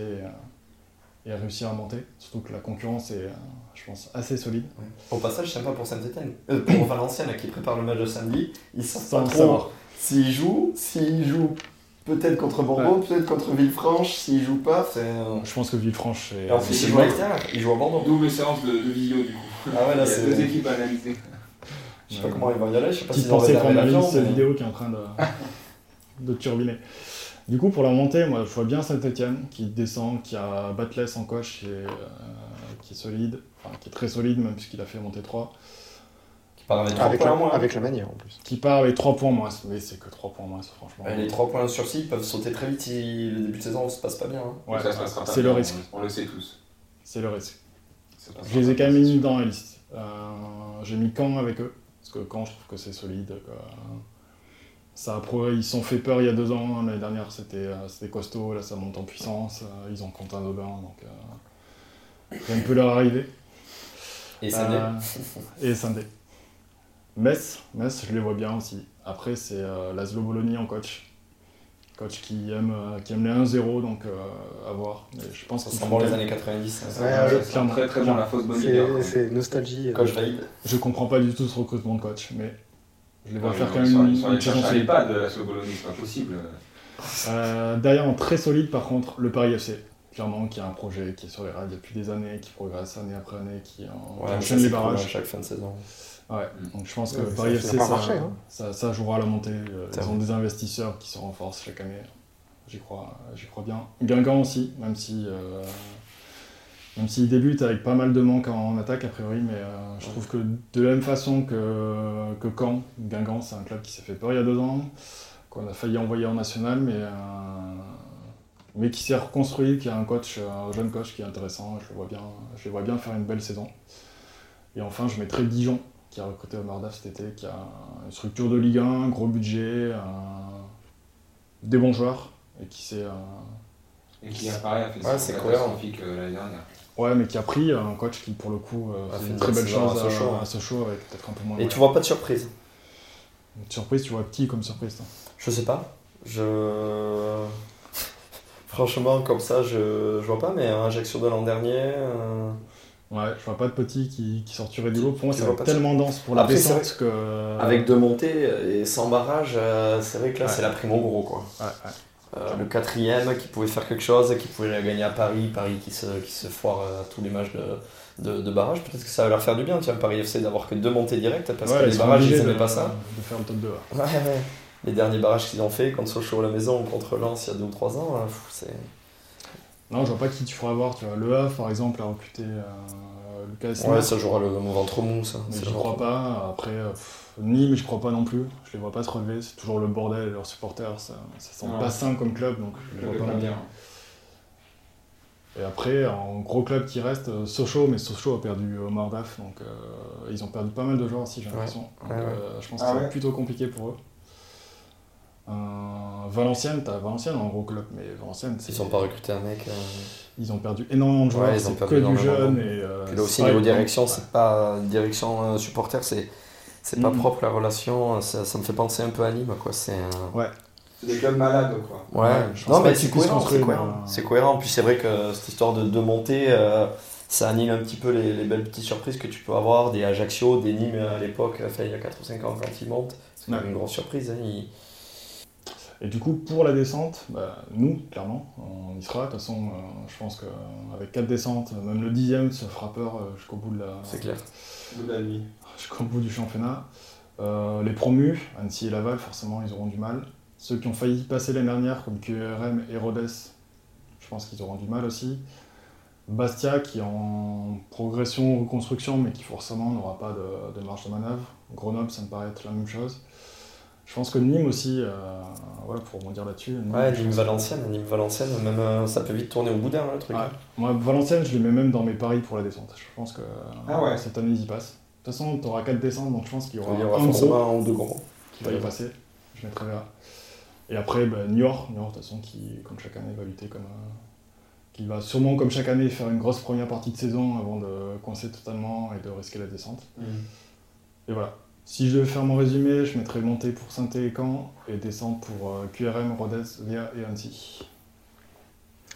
et, et réussir à monter. Surtout que la concurrence est, euh, je pense, assez solide. Au passage, sympa pour Saint-Etienne. pour Valenciennes qui prépare le match de samedi. Ils savent Sans pas trop savoir. s'ils jouent, s'ils jouent peut-être contre Bordeaux, peut-être contre Villefranche, s'ils jouent pas, c'est. euh, Je pense que Villefranche est... En plus, c'est ils jouent à l'extérieur, ils jouent à Bordeaux. Double séance de, de vidéo du coup. Ah ouais, là Il y a c'est. deux équipes à analyser. Je sais pas comment ils vont y aller, je sais pas ont pensée pour ma liste mais- vidéo qui est en train de, de turbiner. Du coup, pour la montée, moi, je vois bien Saint-Etienne qui descend, qui a Batless en coach, qui est, euh, qui est solide, enfin, qui est très solide, même puisqu'il a fait monter 3. Qui part avec 3 Avec points la, moins. avec la manière en plus. Qui part avec 3 points moins. Mais c'est que 3 points moins, franchement. Ouais, les 3 points sur 6 peuvent sauter très vite si le début de saison se passe pas bien. hein. Ouais, c'est le risque. On, le sait tous. C'est le risque. Je les ai quand même mis dans la liste. Euh, J'ai mis Caen avec eux, parce que Caen, je trouve que c'est solide. ça a ils se sont fait peur il y a deux ans. hein. L'année dernière, c'était euh, c'était costaud. Là, ça monte en puissance. Euh, ils ont Quentin Daubin, donc euh, rien ne peut leur arriver. Et Saint-Denis. Euh, et Saint-Denis. Metz, Metz, je les vois bien aussi. Après, c'est euh, Laszlo Bologna en coach. Coach qui aime, euh, qui aime les 1-0, donc euh, à voir. Mais je pense Ça qu'ils sent font bon les années même- 90. ça. Ça, Ouais, ça, ouais, ça sent clairement. très très bon la fausse bonne idée. C'est c'est nostalgie. euh, Coach valide. Je comprends pas du tout ce recrutement de coach, mais je les vois Ouais, faire quand même une, une saison solide. l'EHPAD, la Slobonie, c'est pas possible. Euh, derrière, en très solide, par contre, le Paris FC. Clairement, qui a un projet qui est sur les rails depuis des années, qui progresse année après année, qui, en- qui Ouais, enchaîne les cool à barrages. chaque fin de saison. Ouais, donc je pense que Ouais, Paris FC, ça, marcher, hein. ça, ça jouera à la montée. Euh, Ils ont vrai. des investisseurs qui se renforcent chaque année. J'y crois, j'y crois bien. Guingamp aussi, même si, euh, même s'il débute avec pas mal de manques en attaque a priori, mais euh, je trouve que de la même façon que, que Caen, Guingamp, c'est un club qui s'est fait peur il y a deux ans, qu'on a failli envoyer en national, mais, euh, mais qui s'est reconstruit, qui a un coach, un jeune coach qui est intéressant. Je le vois bien, je les vois bien faire une belle saison. Et enfin, je mettrai Dijon qui a recruté Omar Daf cet été, qui a une structure de Ligue 1, gros budget, des bons joueurs, et qui s'est. et qui apparaît à fait ouais, c'est catastrophique l'année dernière. Ouais, mais qui a pris un coach qui, pour le coup, a fait une très belle chance à Sochaux, à, Sochaux avec peut-être un peu moins. Et tu vois pas de surprise Une surprise, tu vois qui comme surprise toi? Je sais pas. Je. Franchement, comme ça, je, je vois pas, mais un Ajaccio de l'an dernier. Euh, ouais, je vois pas de petit qui, qui sortirait du lot. Pour moi, c'est tellement dense pour la descente que. Avec deux montées et sans barrage, euh, c'est vrai que là, c'est la prime au gros, quoi. Ouais, euh, le quatrième qui pouvait faire quelque chose, qui pouvait gagner à Paris, Paris qui se, qui se foire à tous les matchs de, de, de barrage, peut-être que ça va leur faire du bien, tiens, Paris FC d'avoir que deux montées directes, parce que les barrages ils n'aimaient pas ça. De faire le top 2. Ouais, ouais les derniers barrages qu'ils ont fait contre Sochaux à la maison ou contre Lens il y a 2 ou 3 ans, hein, c'est. Non, je vois pas qui tu feras avoir. Tu vois. Le Havre, par exemple, a recruté euh, Lucas Ouais, ça jouera le ventre mou, ça. Mais je crois pas. Après, euh, Nîmes, je crois pas non plus. Je les vois pas se relever. C'est toujours le bordel. Leurs supporters, ça, ça sent pas sain comme club, donc je les vois pas bien. Et après, en gros club qui reste, euh, Sochaux, mais Sochaux a perdu Omar Daf, donc ils ont perdu pas mal de joueurs aussi, j'ai l'impression. je pense ah que c'est plutôt compliqué pour eux. Euh, Valenciennes, t'as Valenciennes en gros club, mais Valenciennes. Ils ont pas recruté un mec. Euh, ils ont perdu énormément de joueurs, c'est que du jeune. Et, euh, là aussi, niveau direction, c'est pas. Direction supporter, c'est. C'est pas propre la relation, ça, ça, me fait penser un peu à Nîmes quoi. C'est ouais. des clubs malades quoi. Ouais, non mais c'est cohérent, c'est cohérent. C'est cohérent. Puis c'est vrai que cette histoire de, de montée, ça annule un petit peu les, les, belles petites surprises que tu peux avoir, des Ajaccio, des Nîmes à l'époque, il y a 4 ou 5 ans quand ils montent. C'est quand même une grosse surprise. Hein. Et du coup, pour la descente, bah, nous, clairement, on y sera. De toute façon, euh, je pense qu'avec 4 descentes, même le dixième se fera peur euh, jusqu'au bout de la. C'est clair. Bout de la nuit. Jusqu'au bout du championnat. Euh, les promus, Annecy et Laval, forcément, ils auront du mal. Ceux qui ont failli passer l'année dernière, comme QRM et Rhodes, je pense qu'ils auront du mal aussi. Bastia, qui est en progression, reconstruction, mais qui forcément n'aura pas de, de marge de manœuvre. Grenoble, ça me paraît être la même chose. Je pense que Nîmes aussi, euh, voilà, pour rebondir là-dessus. Ouais, Nîmes Valenciennes, Nîmes Valenciennes, même euh, ça peut vite tourner au boudin le truc. Moi, Valenciennes, je les mets même dans mes paris pour la descente. Je pense que ah cette année, ils y passent. De toute façon, tu auras 4 descentes, donc je pense qu'il y aura, il y aura un gros un ou deux gros qui va y passer. Je mettrai là. Et après, bah, Niort, Niort, de toute façon, qui, comme chaque année, va lutter comme. Euh, qui va sûrement, comme chaque année, faire une grosse première partie de saison avant de coincer totalement et de risquer la descente. Mm. Et voilà. Si je devais faire mon résumé, je mettrais montée pour saint et Caen et descente pour euh, QRM, Rodez, Via et Annecy.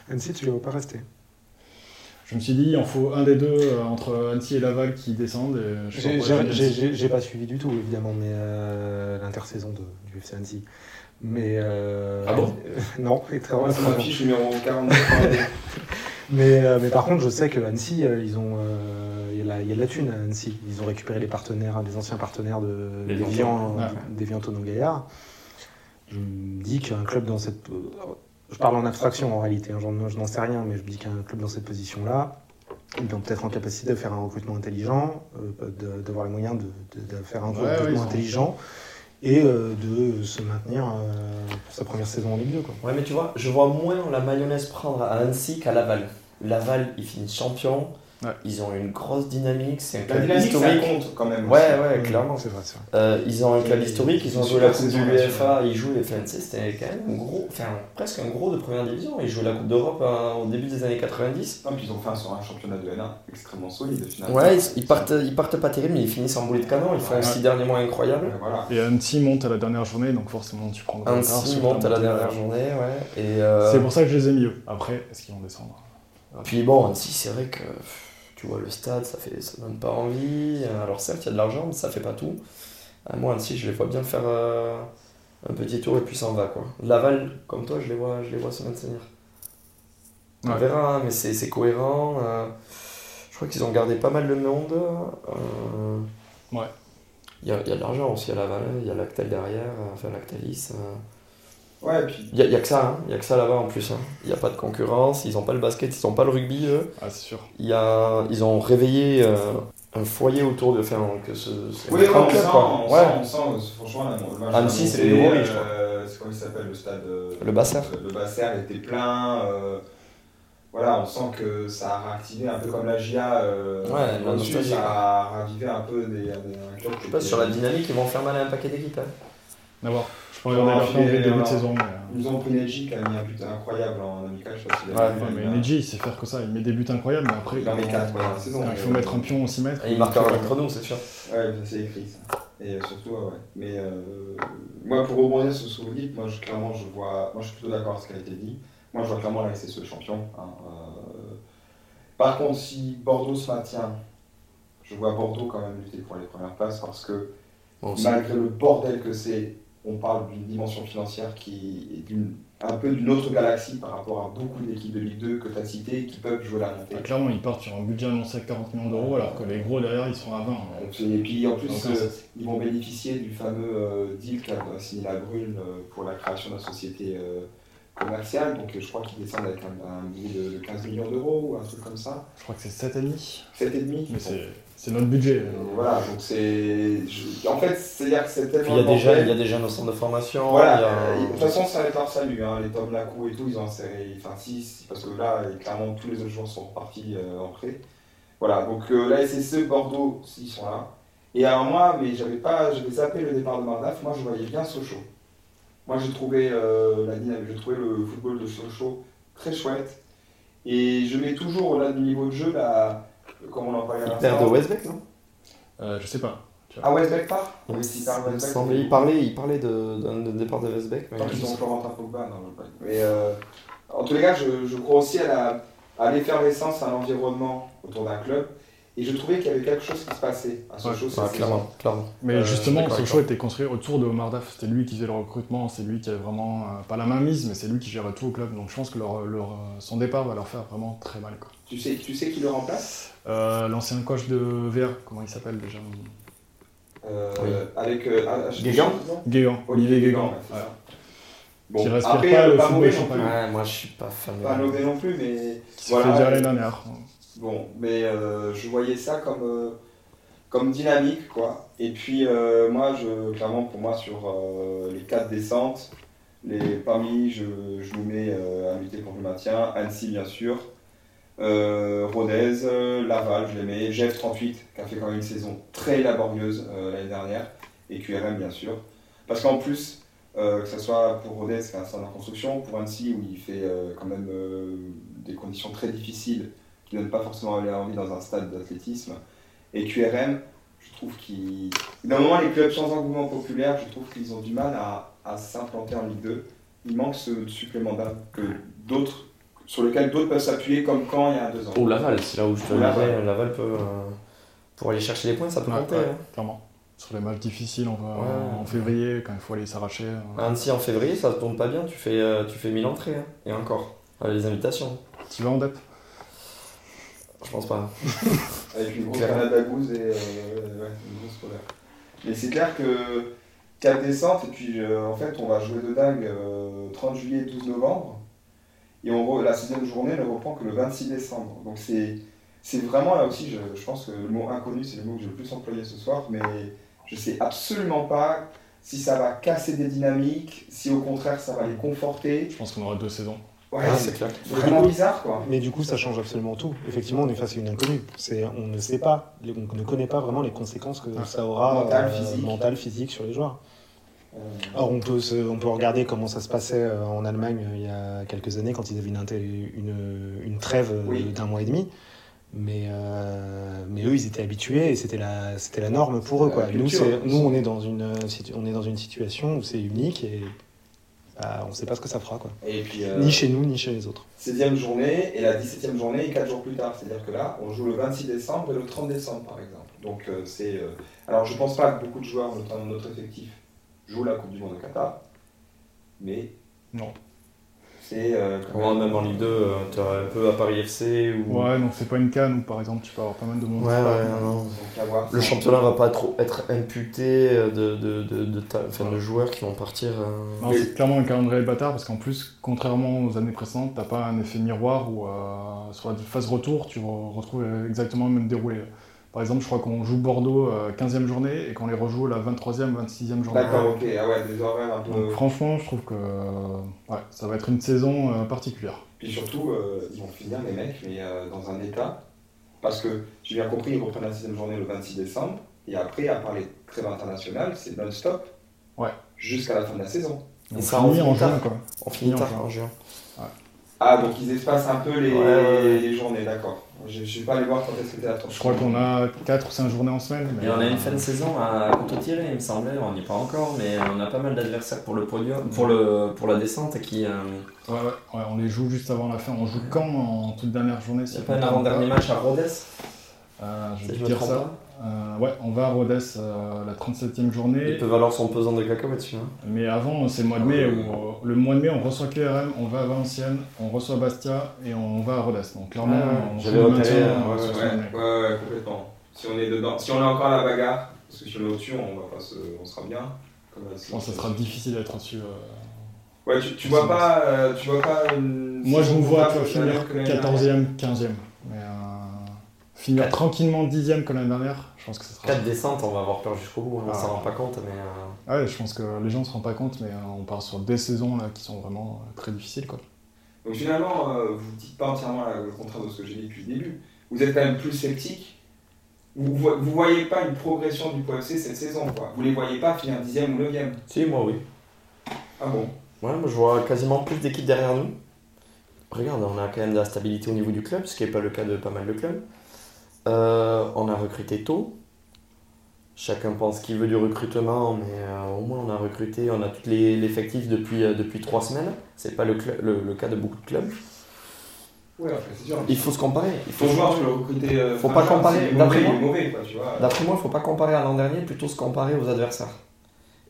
Annecy, tu ne vas pas rester? Je me suis dit, il en faut un des deux euh, entre Annecy et Laval qui descendent. J'ai pas suivi du tout, évidemment, mais euh, l'intersaison du FC Annecy. Mais ah bon? Non, très ma fiche numéro 49. mais, mais par contre, je sais que Annecy, ils ont il y a de la thune à Annecy. Ils ont récupéré les partenaires, des anciens partenaires de Deviant Tonon Gaillard. Je me dis qu'un club dans cette. Je parle en abstraction en réalité, hein, je n'en sais rien, mais je me dis qu'un club dans cette position-là, ils ont peut-être en capacité de faire un recrutement intelligent, euh, d'avoir les moyens de, faire un recrutement intelligent et euh, de se maintenir euh, pour sa première saison en Ligue 2. Quoi. Ouais, mais tu vois, je vois moins la mayonnaise prendre à Annecy qu'à Laval. Laval, ils finissent champion. Ils ont une grosse dynamique, c'est un club historique. Ça compte quand même. Ouais, ouais, clairement. C'est vrai, euh, ils ont un club historique, ils ont joué la Coupe du UEFA, ils jouent les FNC, c'était quand même un gros, enfin presque un gros de première division. Ils jouaient la Coupe d'Europe euh, au début des années 90. Non, puis ils ont fait un, un championnat de N1 extrêmement solide finalement. Ouais, ils, partent, ils partent pas terribles, mais ils finissent en boulet de canon, ils font un six derniers mois incroyable. Et Annecy monte à la dernière journée, donc forcément tu prends Annecy monte à la dernière journée, ouais. Euh, c'est pour ça que je les ai mis eux. Après, est-ce qu'ils vont descendre? Puis bon, Annecy, c'est vrai que tu vois, le stade, ça fait ça donne pas envie. Alors certes, il y a de l'argent, mais ça fait pas tout. Euh, moi, Annecy, je les vois bien faire euh, un petit tour et puis ça en va. Quoi. Laval, comme toi, je les vois, je les vois se maintenir. On verra, hein, mais c'est cohérent. Euh, je crois qu'ils ont gardé pas mal de monde. ouais. Il y a, y a, de l'argent aussi à Laval, il y a Lactel derrière, enfin Lactalis. Ouais, puis. Il n'y a, que ça, hein. il a que ça là-bas en plus. Hein. Il n'y a pas de concurrence, ils n'ont pas le basket, ils n'ont pas le rugby, eux. Ah, c'est sûr. Y a, ils ont réveillé euh, un foyer autour de. Enfin, que ce, oui, on, club, sent, quoi. on, ouais. sent, on sent, franchement, le match. Annecy, c'est les nouveaux riches, euh, c'est comment il s'appelle le stade Le Basser. Le Basser était plein. Euh, voilà, on sent que ça a réactivé un peu comme la GIA. Euh, Ouais, nostalgie, ça a ravivé un peu des, des, Je sais pas, sur la dynamique, ils vont faire mal à un paquet d'équipes. Hein. D'abord, On enfiler, le début de saison. Ils nous ont pris Neji qui a mis un but incroyable en amical, je sais pas si vous Ouais, mais Neji, il sait faire que ça. Il met des buts incroyables, mais après, Il en met ouais, la saison, il faut mettre un pion au 6 mètres. Et ils marqueront contre nous, c'est sûr. Ouais, c'est écrit ça. Et euh, surtout, ouais. Mais euh, moi, pour rebondir sur ce que vous dites, moi, je, clairement, je vois. Moi, je suis plutôt d'accord avec ce qui a été dit. Moi, je vois clairement la SSE champion. hein, euh. Par contre, si Bordeaux se maintient, je vois Bordeaux quand même lutter pour les premières places parce que aussi. malgré le bordel que c'est, on parle d'une dimension financière qui est d'une- un peu d'une autre galaxie par rapport à beaucoup d'équipes de Ligue 2 que tu as citées qui peuvent jouer la montée. Ah, clairement, ils partent sur un budget annoncé à 40 millions d'euros, alors que les gros derrière, ils sont à 20. Donc, Et puis en plus, Donc, euh, ils vont bénéficier du fameux euh, deal qu'a signé la Brune euh, pour la création de la société euh, commerciale. Donc euh, je crois qu'ils descendent avec un, un billet de, de 15 millions d'euros ou un truc comme ça. Je crois que c'est 7,5. 7,5 Mais c'est c'est notre budget. Euh, Voilà, donc c'est. je- En fait, c'est-à-dire que c'est tellement. il y a jeunes, il y a des jeunes au centre de formation. Voilà, il y a- euh, de toute façon, ça va être leur salut. Hein. Les Tom Lacou et tout, ils ont inséré. Enfin, si, parce que là, clairement, tous les autres joueurs sont repartis euh, en prêt. Voilà, donc euh, la SSE, Bordeaux, ils sont là. Et alors, moi, mais j'avais pas. J'avais zappé le départ de Mardaf, moi, je voyais bien Sochaux. Moi, j'ai trouvé, euh, la j'ai trouvé le football de Sochaux très chouette. Et je mets toujours au-delà du niveau de jeu, la. Comme on en parlait à Il perd de. Westbeck, non? Euh, je sais pas. Ah, Westbeck part? Il, Oui, s'il part il Westbeck, il parlait, il parlait de- départ de Westbeck. Mais Tant qu'ils ont Florentin Pogba, non, je veux pas. Mais euh, en tous les cas, je, je crois aussi à la- à l'effervescence, à l'environnement autour d'un club. Et je trouvais qu'il y avait quelque chose qui se passait à Sochaux Ouais, Ah, saison. clairement, clairement. Mais Euh, justement, Sochaux était construit autour de Omar Daf. C'était lui qui faisait le recrutement, c'est lui qui avait vraiment, euh, pas la main mise, mais c'est lui qui gérait tout au club. Donc je pense que leur, leur, euh, son départ va leur faire vraiment très mal. Quoi. Tu sais, tu sais qui le remplace? Euh, L'ancien coach de VR, comment il s'appelle déjà? Euh, Oui. Avec euh, ah, Guégan Guégan, Olivier Guégan. ouais. Bon, Qui respire après, pas le pas football mauvais non champagne. plus. Ouais, moi je suis pas fan. de- Pas mauvais non plus, mais Qui s'est Voilà, fait ouais. l'année dernière. Bon, mais euh, je voyais ça comme, euh, comme dynamique, quoi. Et puis, euh, moi, je, clairement, pour moi, sur les quatre descentes, les, parmi, je, je nous mets à lutter contre le maintien. Annecy, bien sûr. Rodez, Laval, je les mets. GF38, qui a fait quand même une saison très laborieuse l'année dernière. Et QRM, bien sûr. Parce qu'en plus, que ce soit pour Rodez, qui est un centre en construction, pour Annecy, où il fait quand même des conditions très difficiles qui ne donnent pas forcément envie dans un stade d'athlétisme. Et QRM, je trouve qu'ils. D'un moment, les clubs sans engouement populaire, je trouve qu'ils ont du mal à, à s'implanter en Ligue 2. Il manque ce supplément d'âme que d'autres, sur lequel d'autres peuvent s'appuyer, comme quand il y a deux ans. Ou Laval, c'est là où je te Laval. disais, Laval peut. euh, pour aller chercher les points, ça peut Ouais, compter. ouais, hein. clairement. Sur les matchs difficiles, on va, Ouais. en février, quand il faut aller s'arracher. euh, Annecy en février, ça tourne pas bien, tu fais, euh, tu fais 1000 entrées. hein. Et encore, euh, les invitations, Tu vas en dep je pense pas. Avec une grosse. Canada Goose et euh, ouais, une grosse colère. Mais c'est clair que 4 descentes, et puis euh, en fait, on va jouer de dingue euh, 30 juillet, 12 novembre. Et on re- la sixième journée ne reprend que le 26 décembre. Donc c'est c'est vraiment là aussi, je, je pense que le mot inconnu, c'est le mot que j'ai le plus employé ce soir, mais je sais absolument pas si ça va casser des dynamiques, si au contraire ça va les conforter. Je pense qu'on aura deux saisons. Ouais, Ah, c'est clair. vraiment bizarre quoi. Mais du coup, ça change absolument tout. Effectivement, on est face à une inconnue. C'est, on ne sait pas, on ne connaît pas vraiment les conséquences que Ah. ça aura Mentale, physique. mentale, physique sur les joueurs. Euh, Or, on peut, se- on peut regarder comment ça se passait euh, en Allemagne euh, il y a quelques années quand ils avaient une, inté- une, une trêve euh, Oui. d'un mois et demi. Mais, euh, mais eux, ils étaient habitués et c'était la, c'était la norme pour eux. Quoi. Nous, nous, on est, dans une, euh, on est dans une situation où c'est unique et bah, on ne sait pas ce que ça fera. Quoi. et puis, euh, Ni chez nous, ni chez les autres. 16e journée et la 17e journée 4 jours plus tard. C'est-à-dire que là, on joue le 26 décembre et le 30 décembre, par exemple. Donc, euh, c'est. euh, Alors, je pense pas que beaucoup de joueurs, notamment notre effectif, jouent la Coupe du Monde au Qatar, mais Non. C'est. euh, quand Comment, même- même en Ligue 2, tu as un peu à Paris FC ou. Ouais, donc c'est pas une canne où par exemple tu peux avoir pas mal de monde. Ouais, ouais, non. Donc, à voir. Le championnat va pas trop être imputé de, de, de, de, ta- enfin, de joueurs qui vont partir. euh, Non, c'est clairement un calendrier bâtard parce qu'en plus, contrairement aux années précédentes, t'as pas un effet miroir où euh, sur la phase retour, tu re- retrouves exactement le même déroulé. Par exemple, je crois qu'on joue Bordeaux euh, 15e journée et qu'on les rejoue la 23e, 26e journée. D'accord, ok. Ah ouais, des horaires un peu. Donc franchement, je trouve que euh, ouais, ça va être une saison euh, particulière. Puis surtout, euh, ils vont finir les mecs, mais euh, dans un état. Parce que j'ai bien compris, ils reprennent la sixième journée le 26 décembre. Et après, à part les trêves internationales, c'est non-stop. Ouais. Jusqu'à la fin de la saison. On finit on en finit tard. juin, quoi. On finit en tard juin. en juin. Ah, donc ils espacent un peu les, Ouais, ouais, ouais. les journées, d'accord. Je ne suis pas allé voir quand est-ce que c'était la Je crois qu'on a 4 ou 5 journées en semaine. mais, Et on a une fin de saison à tiré, il me semblait, on n'y est pas encore, mais on a pas mal d'adversaires pour le podium, pour, le, pour la descente qui. Euh, Ouais, ouais, ouais, on les joue juste avant la fin. On joue quand en toute dernière journée il si n'y a pas un avant-dernier match à Rhodes Euh, Je si vais me dire ça. Euh, ouais, on va à Rhodes euh, la 37e Il journée. peut valoir son pesant de cacahuètes, celui-là. Mais avant, c'est le mois de mai. Où, euh, le mois de mai, on reçoit QRM, on va à Valenciennes, on reçoit Bastia et on va à Rhodes. Donc clairement, ouais, on joue le maintien, ouais, Ouais, ouais, ouais, complètement. Si on est dedans, si on est encore à la bagarre, parce que si on est au-dessus, on, va pas se, on sera bien. Comme, euh, Je pense que ça sera difficile d'être au-dessus. euh. Ouais, tu, tu vois pas, euh, tu vois pas une. Moi, je me vois tu finir l'année dernière 14e, 15e. Finir tranquillement 10e comme l'année dernière, je pense que ce sera. 4 descentes, on va avoir peur jusqu'au bout. hein, On Ah. s'en rend pas compte, mais. euh, Ouais, je pense que les gens ne se rendent pas compte, mais euh, on part sur des saisons là qui sont vraiment euh, très difficiles. Quoi. Donc finalement, euh, vous ne dites pas entièrement le contraire de ce que j'ai dit depuis le début. Vous êtes quand même plus sceptique. Vous ne voyez pas une progression du POFC cette saison. Quoi. Vous ne les voyez pas finir 10e ou 9e. Si, moi, oui. Ah bon? Ouais, moi je vois quasiment plus d'équipes derrière nous. Regarde, on a quand même de la stabilité au niveau du club, ce qui n'est pas le cas de pas mal de clubs. Euh, on a recruté tôt. Chacun pense qu'il veut du recrutement, mais euh, au moins on a recruté, on a tout les- l'effectif depuis, euh, depuis trois semaines. C'est pas le, cl- le, le cas de beaucoup de clubs. Ouais, sûr. Il faut se comparer. Il faut le recruter. Faut pas comparer. D'après mauvais, moi- il ne faut pas comparer à l'an dernier, plutôt se comparer aux adversaires.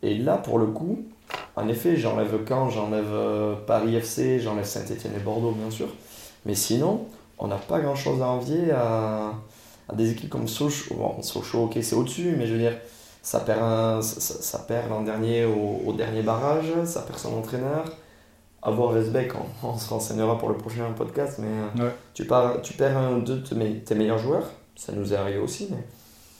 Et là, pour le coup, en effet, j'enlève Caen, j'enlève Paris FC, j'enlève Saint-Etienne et Bordeaux, bien sûr. Mais sinon, on n'a pas grand-chose à envier à, à des équipes comme Sochaux. Bon, Sochaux, ok, c'est au-dessus, mais je veux dire, ça perd, un- ça, perd l'an dernier au, au dernier barrage, ça perd son entraîneur. À voir Vesbeck, on, on se renseignera pour le prochain podcast, mais euh, Ouais. tu, pars, tu perds un de tes me- tes meilleurs joueurs, ça nous est arrivé aussi, mais...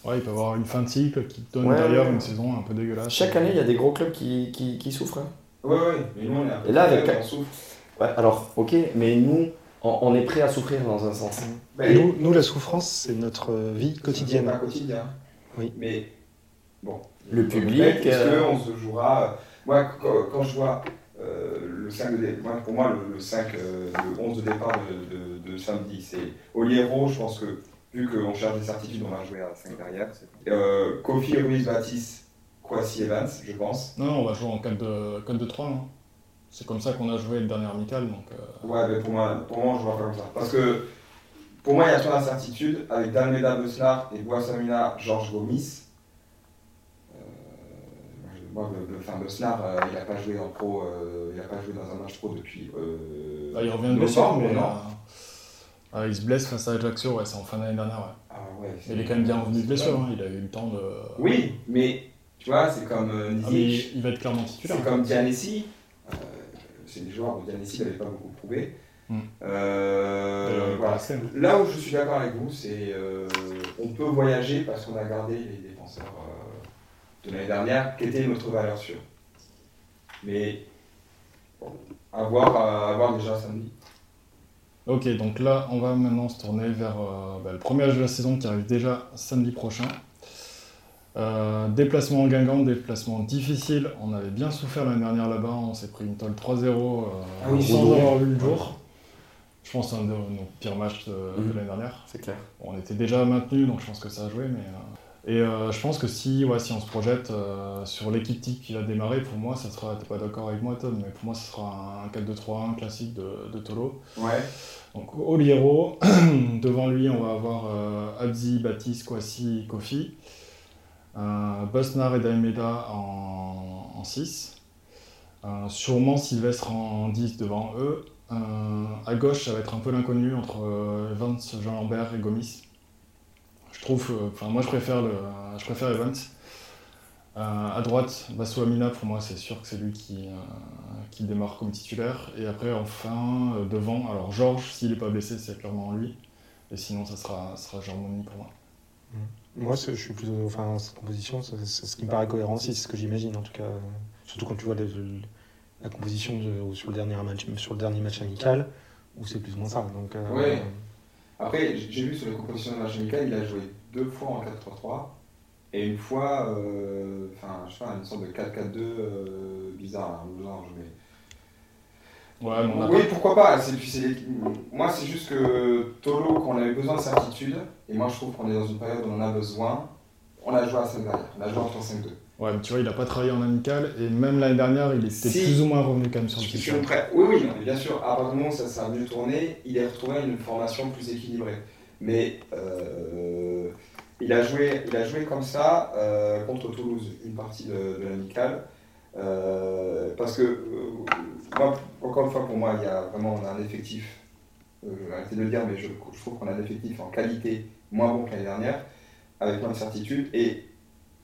Ouais, il peut y avoir une fin de cycle qui donne Ouais, d'ailleurs ouais. une saison un peu dégueulasse. Chaque année, il y a des gros clubs qui, qui, qui souffrent. hein. Ouais, ouais, mais nous, on est un peu Et là, avec- on souffre. Ouais, alors, ok, mais nous, on, on est prêt à souffrir dans un sens. Ben, Nous, nous, la souffrance, c'est notre vie quotidienne. pas quotidien. Oui. Mais bon. Le public, Est-ce euh, qu'on se jouera. euh, Moi, quand, quand je vois euh, le 5 de pour moi, le, le 5, euh, le 11 de départ de, de- de samedi, c'est Oliero. Je pense que, vu qu'on cherche des certitudes, on va jouer à 5 derrière. Euh, Kofi, Ruiz, Baptiste, Kwasi, Evans, je pense. Non, non, on va jouer en 4-2-3. C'est comme ça qu'on a joué le dernier amical. Donc, euh, Ouais, mais pour moi, pour moi, je vois pas comme ça. Parce que pour moi, il y a trop d'incertitudes avec Dalmeda Besnar et Boissamina, Georges Gomis. Euh, moi, le, le- enfin, euh, il n'a pas joué en pro, il a pas joué dans un match pro depuis. bah, il revient de blessure, mais non ah, il se blesse face à Ajaccio, ouais, c'est en fin d'année dernière. Ouais. Ah ouais, il est quand même bien revenu de blessure, hein, il a eu le temps de. Oui, mais tu vois, c'est comme euh, Ah, il va être clairement titulaire. c'est comme Dianessi. C'est des joueurs où Dianessi n'avait pas beaucoup prouvé. Hmm. Euh, voilà. Là où je suis d'accord avec vous, c'est euh, on peut voyager parce qu'on a gardé les défenseurs euh, de l'année dernière, qui étaient notre valeur sûre. Mais bon, à voir, à voir déjà samedi. Ok, donc là, on va maintenant se tourner vers euh, bah, le premier match de la saison qui arrive déjà samedi prochain. Euh, déplacement en Guingamp, déplacement difficile. On avait bien souffert l'année dernière là-bas. On s'est pris une tolle 3-0 euh, Ah oui, sans avoir vu le jour. Je pense que c'est un de nos pires matchs de, de Mhm. l'année dernière. C'est clair. Bon, on était déjà maintenu, donc je pense que ça a joué. Mais, euh, Et euh, je pense que si, ouais, si on se projette euh, sur l'équipe type qui va démarrer, pour moi, ça sera. T'es pas d'accord avec moi, Tom, mais pour moi, ce sera un 4-2-3-1 classique de, de Tolo. Ouais. Donc Oliero, devant lui on va avoir euh, Abzi, Baptiste, Kwasi, Kofi. Euh, Bosnar et Daimeda en, 6. sûrement Sylvestre en 10 devant eux. Euh, à gauche ça va être un peu l'inconnu entre euh, Evans, Jean-Lambert et Gomis. Je trouve, euh, enfin moi je préfère, je préfère Evans. Euh, à droite, Basso Amina, pour moi, c'est sûr que c'est lui qui, euh, qui démarre comme titulaire. Et après, enfin, euh, devant, alors Georges, s'il n'est pas blessé, c'est clairement lui. Et sinon, ça sera, ça sera pour moi. Moi, je suis plutôt. Enfin, cette composition, c'est ce qui me paraît cohérent c'est ce que j'imagine en tout cas. Surtout quand tu vois la composition sur, le dernier match, sur le dernier match amical, où c'est plus ou moins ça. Donc, euh, Ouais. Après, j'ai vu sur les compositions de match amical, il a joué deux fois en 4-3-3 et une fois, euh, enfin, je sais pas, une sorte de 4-4-2 euh, bizarre, mais. Ouais, Oui, pourquoi pas. Moi, c'est juste que Tolo, quand on avait besoin de certitude, et moi je trouve qu'on est dans une période où on en a besoin, on a joué à 5 derrière, on a joué en 3-5-2. Ouais, mais tu vois, il a pas travaillé en amical et même l'année dernière, il était Si. plus ou moins revenu quand même sur le Je suis prêt. Oui, oui, non, bien sûr, à partir du moment où ça, a mieux tourné, il a retrouvé une formation plus équilibrée. Mais euh, il, a joué, il a joué comme ça euh, contre Toulouse, une partie de, de l'amicale. Euh, parce que, euh, encore une fois, pour moi, il y a vraiment on a un effectif, euh, arrêtez de le dire, mais je, je trouve qu'on a un effectif en qualité moins bon que l'année dernière, avec plein de certitudes. Et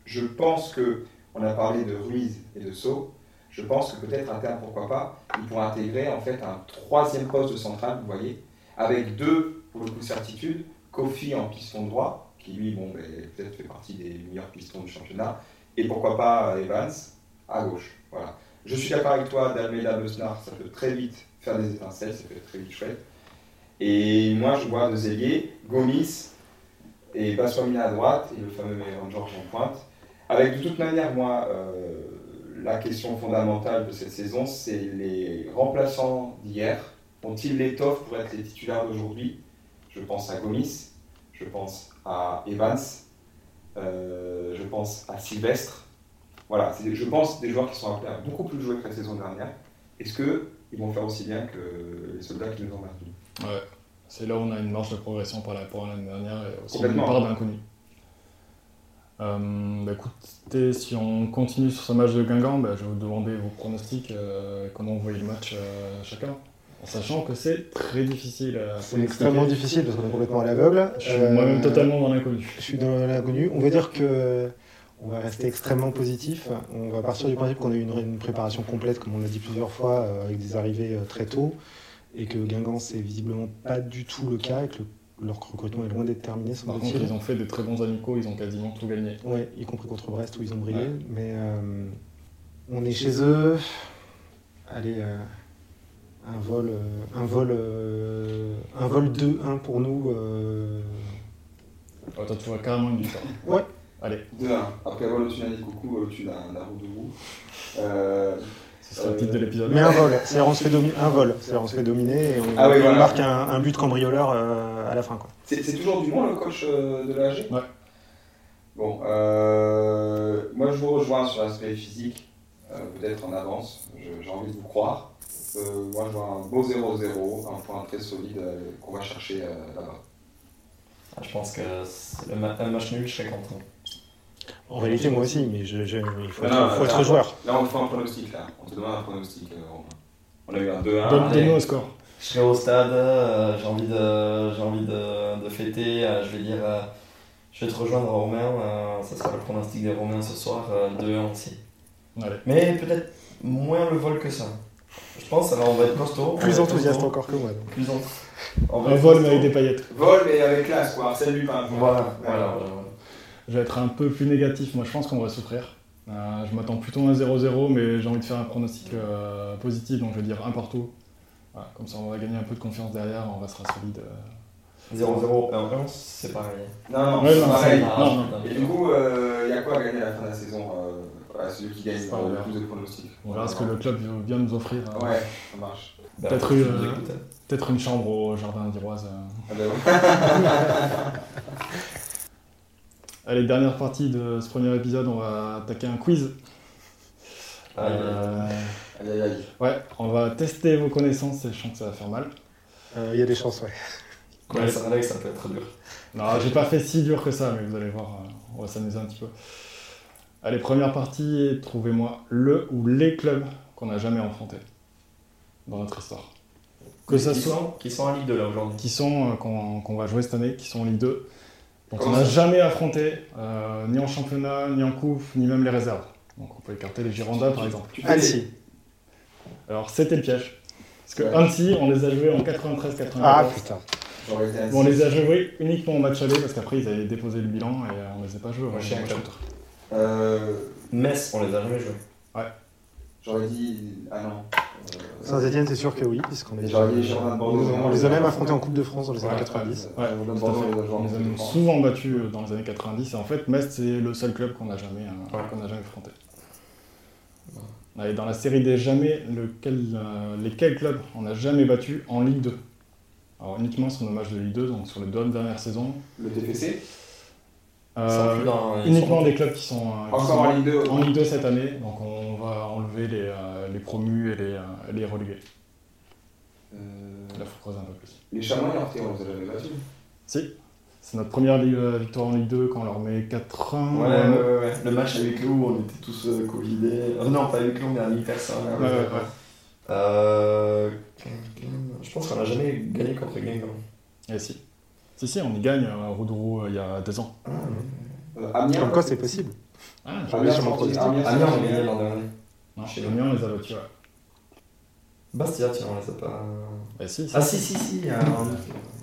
je pense que, on a parlé de Ruiz et de Sceaux, je pense que peut-être à terme, pourquoi pas, il pourra intégrer en fait un troisième poste de central, vous voyez, avec deux, pour le coup, certitudes, Kofi en piston droit, qui lui, bon, ben, peut-être fait partie des meilleurs pistons du championnat, et pourquoi pas Evans à gauche. Voilà. Je suis d'accord avec toi, d'Almeida Besnard, ça peut très vite faire des étincelles, ça peut être très vite chouette. Et moi, je vois de Zélier, Gomis et Baswamina à droite, et le fameux Meilleur George en pointe. Avec de toute manière, moi, euh, la question fondamentale de cette saison, c'est les remplaçants d'hier. Ont-ils l'étoffe pour être les titulaires d'aujourd'hui? Je pense à Gomis, je pense à Evans, euh, je pense à Sylvestre. Voilà, c'est, je pense des joueurs qui sont appelés à beaucoup plus jouer que la saison dernière. Est-ce qu'ils vont faire aussi bien que les soldats qui nous ont battus Ouais. C'est là où on a une marge de progression par rapport à l'année dernière et aussi une part d'inconnu. Euh, bah écoutez, si on continue sur ce match de Guingamp, bah, je vais vous demander vos pronostics, euh, comment vous voyez le match euh, chacun. En sachant que c'est très difficile à C'est extrêmement difficile parce qu'on est complètement à l'aveugle. Je suis Euh, moi-même totalement dans l'inconnu. Je suis dans l'inconnu. On va dire que on va rester extrêmement positif. On va partir du principe qu'on a eu une, une préparation complète, comme on l'a dit plusieurs fois, euh, avec des arrivées euh, très tôt, et que Guingamp c'est visiblement pas du tout le cas, et que le- leur recrutement est loin d'être terminé, Par contre, ils ont fait des très bons amicaux, ils ont quasiment tout gagné. Ouais, y compris contre Brest où ils ont brillé. Ouais. Mais euh, on est chez eux. Allez, euh, un vol, euh, un vol, un vol 2-1 pour nous. Oh, toi, tu vois carrément une victoire. Ouais. Allez, 2-1. Après avoir nid de coucou, au-dessus d'un, d'un roue de roue. Euh, ce sera le titre de l'épisode. Mais un vol, c'est-à-dire on se fait dominer, un vol, on se fait dominer et on, Ah oui, et on voilà. marque un, un but cambrioleur euh, à la fin. Quoi. c'est, c'est toujours Dumont le coach euh, de l'AG Ouais. Bon, euh, moi je vous rejoins sur l'aspect physique, euh, peut-être en avance, Je- j'ai envie de vous croire. Euh, moi je vois un beau 0-0, un point très solide euh, qu'on va chercher euh, là-bas. Ah, Je pense que c'est le ma- un match nul, je serais content. En réalité, moi aussi, mais je, je- il faut, Non, être, non, faut être là- joueur. Là on te fait un pronostic, là. on te demande un pronostic. euh, Romain. on a eu un 2-1. Donne- allez. Donne-nous un score. Je serai au stade, euh, j'ai envie, de, j'ai envie de, de fêter. euh, je vais dire, euh, je vais te rejoindre Romain. euh, ça sera le pronostic des Romains ce soir, euh, 2-1 aussi. Allez. Mais peut-être moins le vol que ça. Je pense, alors on va être costaud. Plus enthousiaste costaud, encore que moi. donc. Plus en... on vol, mais avec des paillettes. Vol mais avec classe, quoi. Arsène Lupin. Voilà, Ouais. voilà, voilà. Je vais être un peu plus négatif. Moi, je pense qu'on va souffrir. Euh, je m'attends plutôt à un 0-0, mais j'ai envie de faire un pronostic euh, positif, donc je vais dire un partout. Voilà, comme ça, on va gagner un peu de confiance derrière, on restera solide. euh. 0-0, 1-1, c'est pareil. Non, non, Ouais, c'est pareil. Non, non. Et du coup, il y a quoi à gagner à la fin de la saison euh, à celui qui gagne euh, le plus de pronostics On verra ce que le club vient nous offrir. euh, Ouais, ça marche. Ben, Peut-être euh, écoute. Peut-être une chambre au jardin d'Iroise. euh. Ah ben ouais. Allez, dernière partie de ce premier épisode, on va attaquer un quiz. Aïe, aïe, aïe. Euh, Aïe, aïe, aïe. ouais, on va tester vos connaissances et je sens que ça va faire mal. Euh, Il y a des chances, ouais. Ouais, ça, Alex, ça peut être dur. Non, j'ai pas fait si dur que ça, mais vous allez voir, euh, on va s'amuser un petit peu. Allez, première partie, trouvez-moi le ou les clubs qu'on n'a jamais affrontés dans notre histoire. Que ça qui, soit sont, qui sont en Ligue 2 là aujourd'hui? qui sont euh, qu'on qu'on va jouer cette année, qui sont en Ligue 2, dont on n'a jamais affronté, euh, ni en championnat, ni en coupe, ni même les réserves. Donc on peut écarter les Girondins par exemple. Annecy. Alors c'était le piège. Parce que Ouais. Annecy, on les a joués en 93-94. Ah putain. Bon, on les a 6. joués uniquement au match aller parce qu'après ils avaient déposé le bilan et euh, on les a pas joués. Ouais, match. Euh, Metz, on les a jamais joués. J'aurais dit. Ah non. Saint-Etienne, c'est sûr que oui, puisqu'on est. On les a même affrontés en Coupe de France dans les années Ouais, 90. Ouais, Girondins de tout à Bordeaux, fait. on les a souvent battus euh, dans les années 90 et en fait Metz c'est le seul club qu'on n'a jamais, euh, Ouais. qu'on n'a jamais affronté. Et dans la série des jamais, lequel, euh, lesquels clubs on n'a jamais battu en Ligue 2 Alors uniquement sur nos matchs de Ligue 2, donc sur les deux dernières saisons. Le TFC Euh, dans- ils uniquement sont- des clubs qui sont, euh, qui sont en Ligue 2 en Ligue 2 cette année, donc on va enlever les, euh, les promus et les, euh, les relégués. Euh, Là, faut creuser un peu plus. Les Chamois, on les a jamais battus. Si, c'est notre première ligue- euh, victoire en Ligue 2 quand on leur met 4-1. Ouais, ouais, ouais, ouais. Le match huis clos, on était tous euh, Covidés. Euh, non, pas huis clos, mais à 1000 personnes. Ouais, ouais, ouais. Euh, je pense qu'on n'a jamais gagné contre Guingamp. Et si. Si, si, on y gagne à Roudourou euh, il y a deux ans. Ah, Euh, Amiens. Comme quoi, c'est possible. Ah, J'avais sur mon Sporting, pronostic. Amiens, Amiens, on a Amiens. gagné l'an dernier. non, Chez. Amiens, on les a battus, ouais. Bastia, tiens, on les a pas. Bah, si, si. Ah, si, si, si. euh,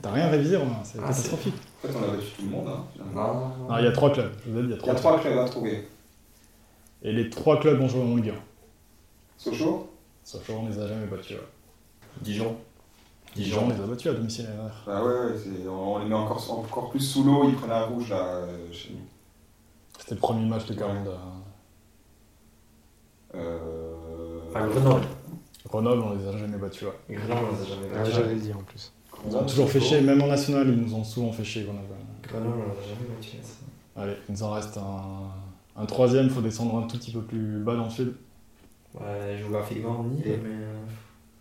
T'as rien révisé, Romain, c'est Ah, catastrophique. En fait, on a battu tout le monde. Hein, finalement. Non, Non, il y a trois clubs, je vous ai dit, il y a Il y trois a trois clubs à trouver. Et les trois clubs ont joué en Ligue 1. Sochaux Sauf on les a jamais battus, ouais. Dijon. Dijon, on les a battus à domicile l'année dernière. Bah ouais, ouais, on les met encore, encore plus sous l'eau, ils prenaient un rouge là euh, chez nous. C'était le premier match de Carmonde. Euh... Enfin, Grenoble. Grenoble, on les a jamais battus, ouais. Grenoble, on les a jamais Ouais, battus. J'allais le dire en plus. Ils ont toujours fait chier, même en national, ils nous ont souvent fait chier, Grenoble. Grenoble, on les a jamais battus. Allez, il nous en reste un, un troisième, il faut descendre un tout petit peu plus bas dans le sud. Ouais, géographiquement, Nîmes, mais.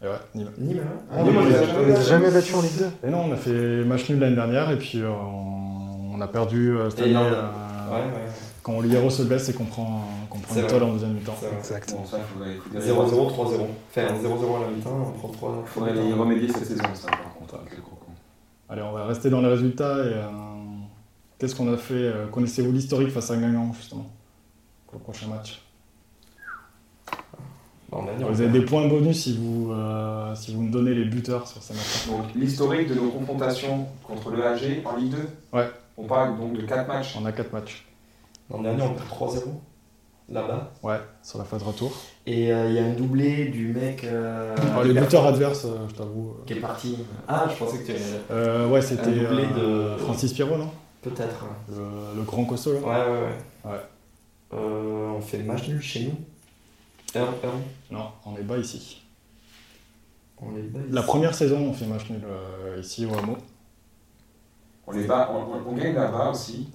Et ouais, Nîmes. Nîmes, hein Ah, Nîmes, on on les les a jamais on les battus. en Ligue 2. Et non, on a fait match nul l'année dernière et puis euh, on, on a perdu euh, cette Et année euh, Ouais, ouais. quand Oliero se blesse et qu'on prend, qu'on prend une tôle en deuxième mi-temps. Exact. Bon, ça, il faudrait, il faudrait 0-0, 3-0. Enfin, 0-0 à la mi-temps, on prend 3 Il faudrait y remédier cette saison, ça, par contre, avec les crocos. Allez, on va rester dans les résultats et euh, qu'est-ce qu'on a fait Connaissez-vous l'historique face à Guingamp justement pour le prochain match? Bon, on a dit, on Vous avez des points bonus si vous, euh, si vous me donnez les buteurs sur ces matchs. Donc, l'historique de nos confrontations contre le AG en Ligue 2 Ouais. On parle donc de 4 matchs. On a 4 matchs. L'an dernier, on perd 3-0 là-bas. Ouais, sur la phase retour. Et euh, il y a un doublé du mec. euh, Alors, les buteurs adverses, euh, je t'avoue. Qui est parti. Ah, je pensais que tu. Euh, ouais, c'était Un doublé euh, de- Francis Pierrot, non? Peut-être. le, le grand costaud là Ouais, ouais, ouais. Ouais. Euh, on fait match nul chez nous. 1 1 Non, on est bas ici. On est bas La ici. première saison, on fait match nul euh, ici au Hameau. On, les bat, on, on- on gagne là-bas aussi.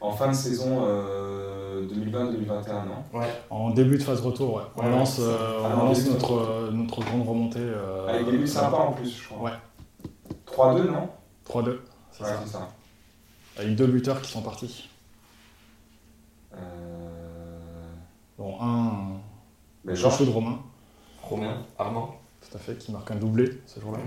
En fin de saison euh, 2020-2021, non? Ouais. En début de phase retour, ouais. On Ouais, lance, euh, Ah, on lance notre, euh, notre grande remontée. euh, Avec des buts sympas en plus, je crois. Ouais. 3-2, non? 3-2, c'est Ouais, ça. c'est ça. Avec deux buteurs qui sont partis. Euh... Bon, un, Ben, chouchou de Romain, Romain, Armand. tout à fait, qui marque un doublé ce jour-là.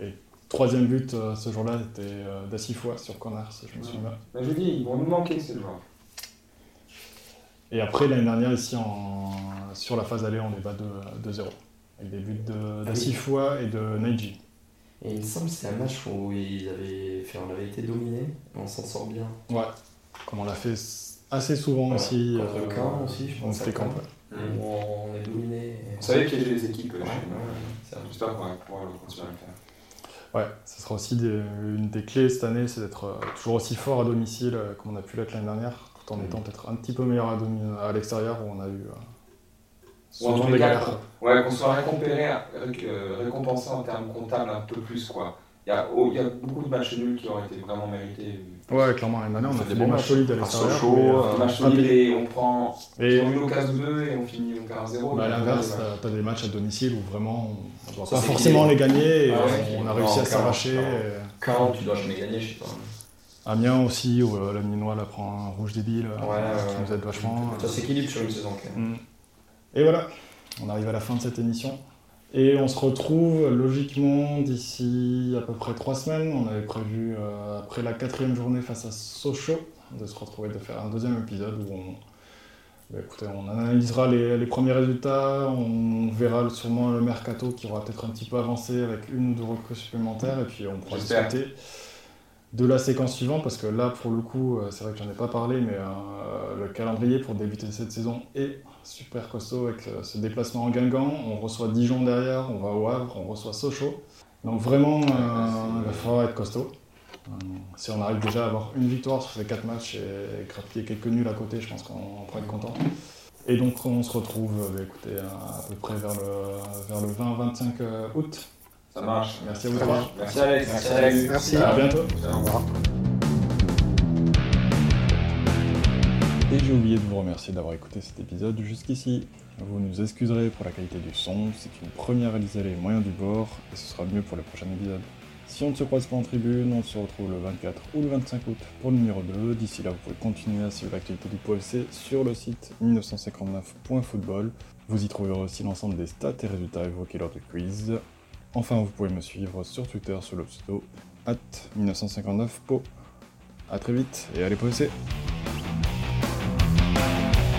Et troisième but euh, ce jour-là était euh, d'Assifois sur corner, si je me souviens ben, je dis, ils vont nous manquer ces joueurs. Et après, l'année dernière, ici, en, sur la phase aller, on est bas de 2-0. Avec des buts de- d'Assifois et de Neji. Et il me semble que c'est un match où ils avaient fait, on avait été dominé, on s'en sort bien. Ouais, comme on l'a fait assez souvent aussi. contre euh, aussi, je pense. C'était à Caen, Caen. ouais. Où on est dominé. On savait piéger les équipes euh, Ouais, chez ouais, nous. J'espère qu'on va pouvoir le continuer à le faire. Ouais, ce sera aussi des- une des clés cette année, c'est d'être euh, toujours aussi fort à domicile euh, comme on a pu l'être l'année dernière, tout en Mm. étant peut-être un petit peu meilleur à, l'extérieur où on a eu euh, Ou en souvent des galères. Ouais, qu'on soit récompéré, réc- euh, récompensé en termes comptables un peu plus, quoi. Il y a, oh, il y a beaucoup de matchs nuls qui auraient été vraiment mérités. Ouais, clairement, l'année dernière, on a fait fait des des matchs solides à l'extérieur. Sochaux, euh, euh, matchs rapide. nuls et on prend. Et On a eu l'occasion de 2 et on finit à 1-0. bah, à l'inverse, Ouais. t'as- des matchs à domicile où vraiment on ne doit pas forcément les gagner et Ah on a réussi à s'arracher. clairement. et- Quand tu dois jamais gagner, je sais pas. Amiens aussi, où euh, la la prend un rouge débile, euh, Ouais, qui nous aide vachement. Ça s'équilibre sur une saison quand même. Mm. Et voilà, on arrive à la fin de cette émission. Et on se retrouve logiquement d'ici à peu près trois semaines. On avait prévu, euh, après la quatrième journée face à Sochaux, de se retrouver, de faire un deuxième épisode où on, Bah, écoutez, on analysera les, les premiers résultats, on verra sûrement le mercato qui aura peut-être un petit peu avancé avec une ou deux recrues supplémentaires. Et puis on pourra discuter de la séquence suivante parce que là pour le coup euh, c'est vrai que j'en ai pas parlé mais euh, le calendrier pour débuter cette saison est super costaud avec euh, ce déplacement en Guingamp, on reçoit Dijon derrière, on va au Havre, on reçoit Sochaux. Donc vraiment euh, il va falloir être costaud. Euh, si on arrive déjà à avoir une victoire sur ces quatre matchs et grappiller quelques nuls à côté, je pense qu'on on pourra être content. Et donc on se retrouve bah, écoutez, à, à peu près vers le, vers le 20-25 euh, août. Ça marche. Merci à vous marche. Merci Alex. Merci. Merci. À bientôt. Au revoir. Et j'ai oublié de vous remercier d'avoir écouté cet épisode jusqu'ici. Vous nous excuserez pour la qualité du son, c'est une première réalisée les moyens du bord, et ce sera mieux pour les prochains épisodes. Si on ne se croise pas en tribune, on se retrouve le 24 ou le 25 août pour le numéro 2. D'ici là, vous pouvez continuer à suivre l'actualité du POFC sur le site 1959.football. Vous y trouverez aussi l'ensemble des stats et résultats évoqués lors du quiz. Enfin, vous pouvez me suivre sur Twitter sous le pseudo at 1959po. A très vite et allez POFC Thank you.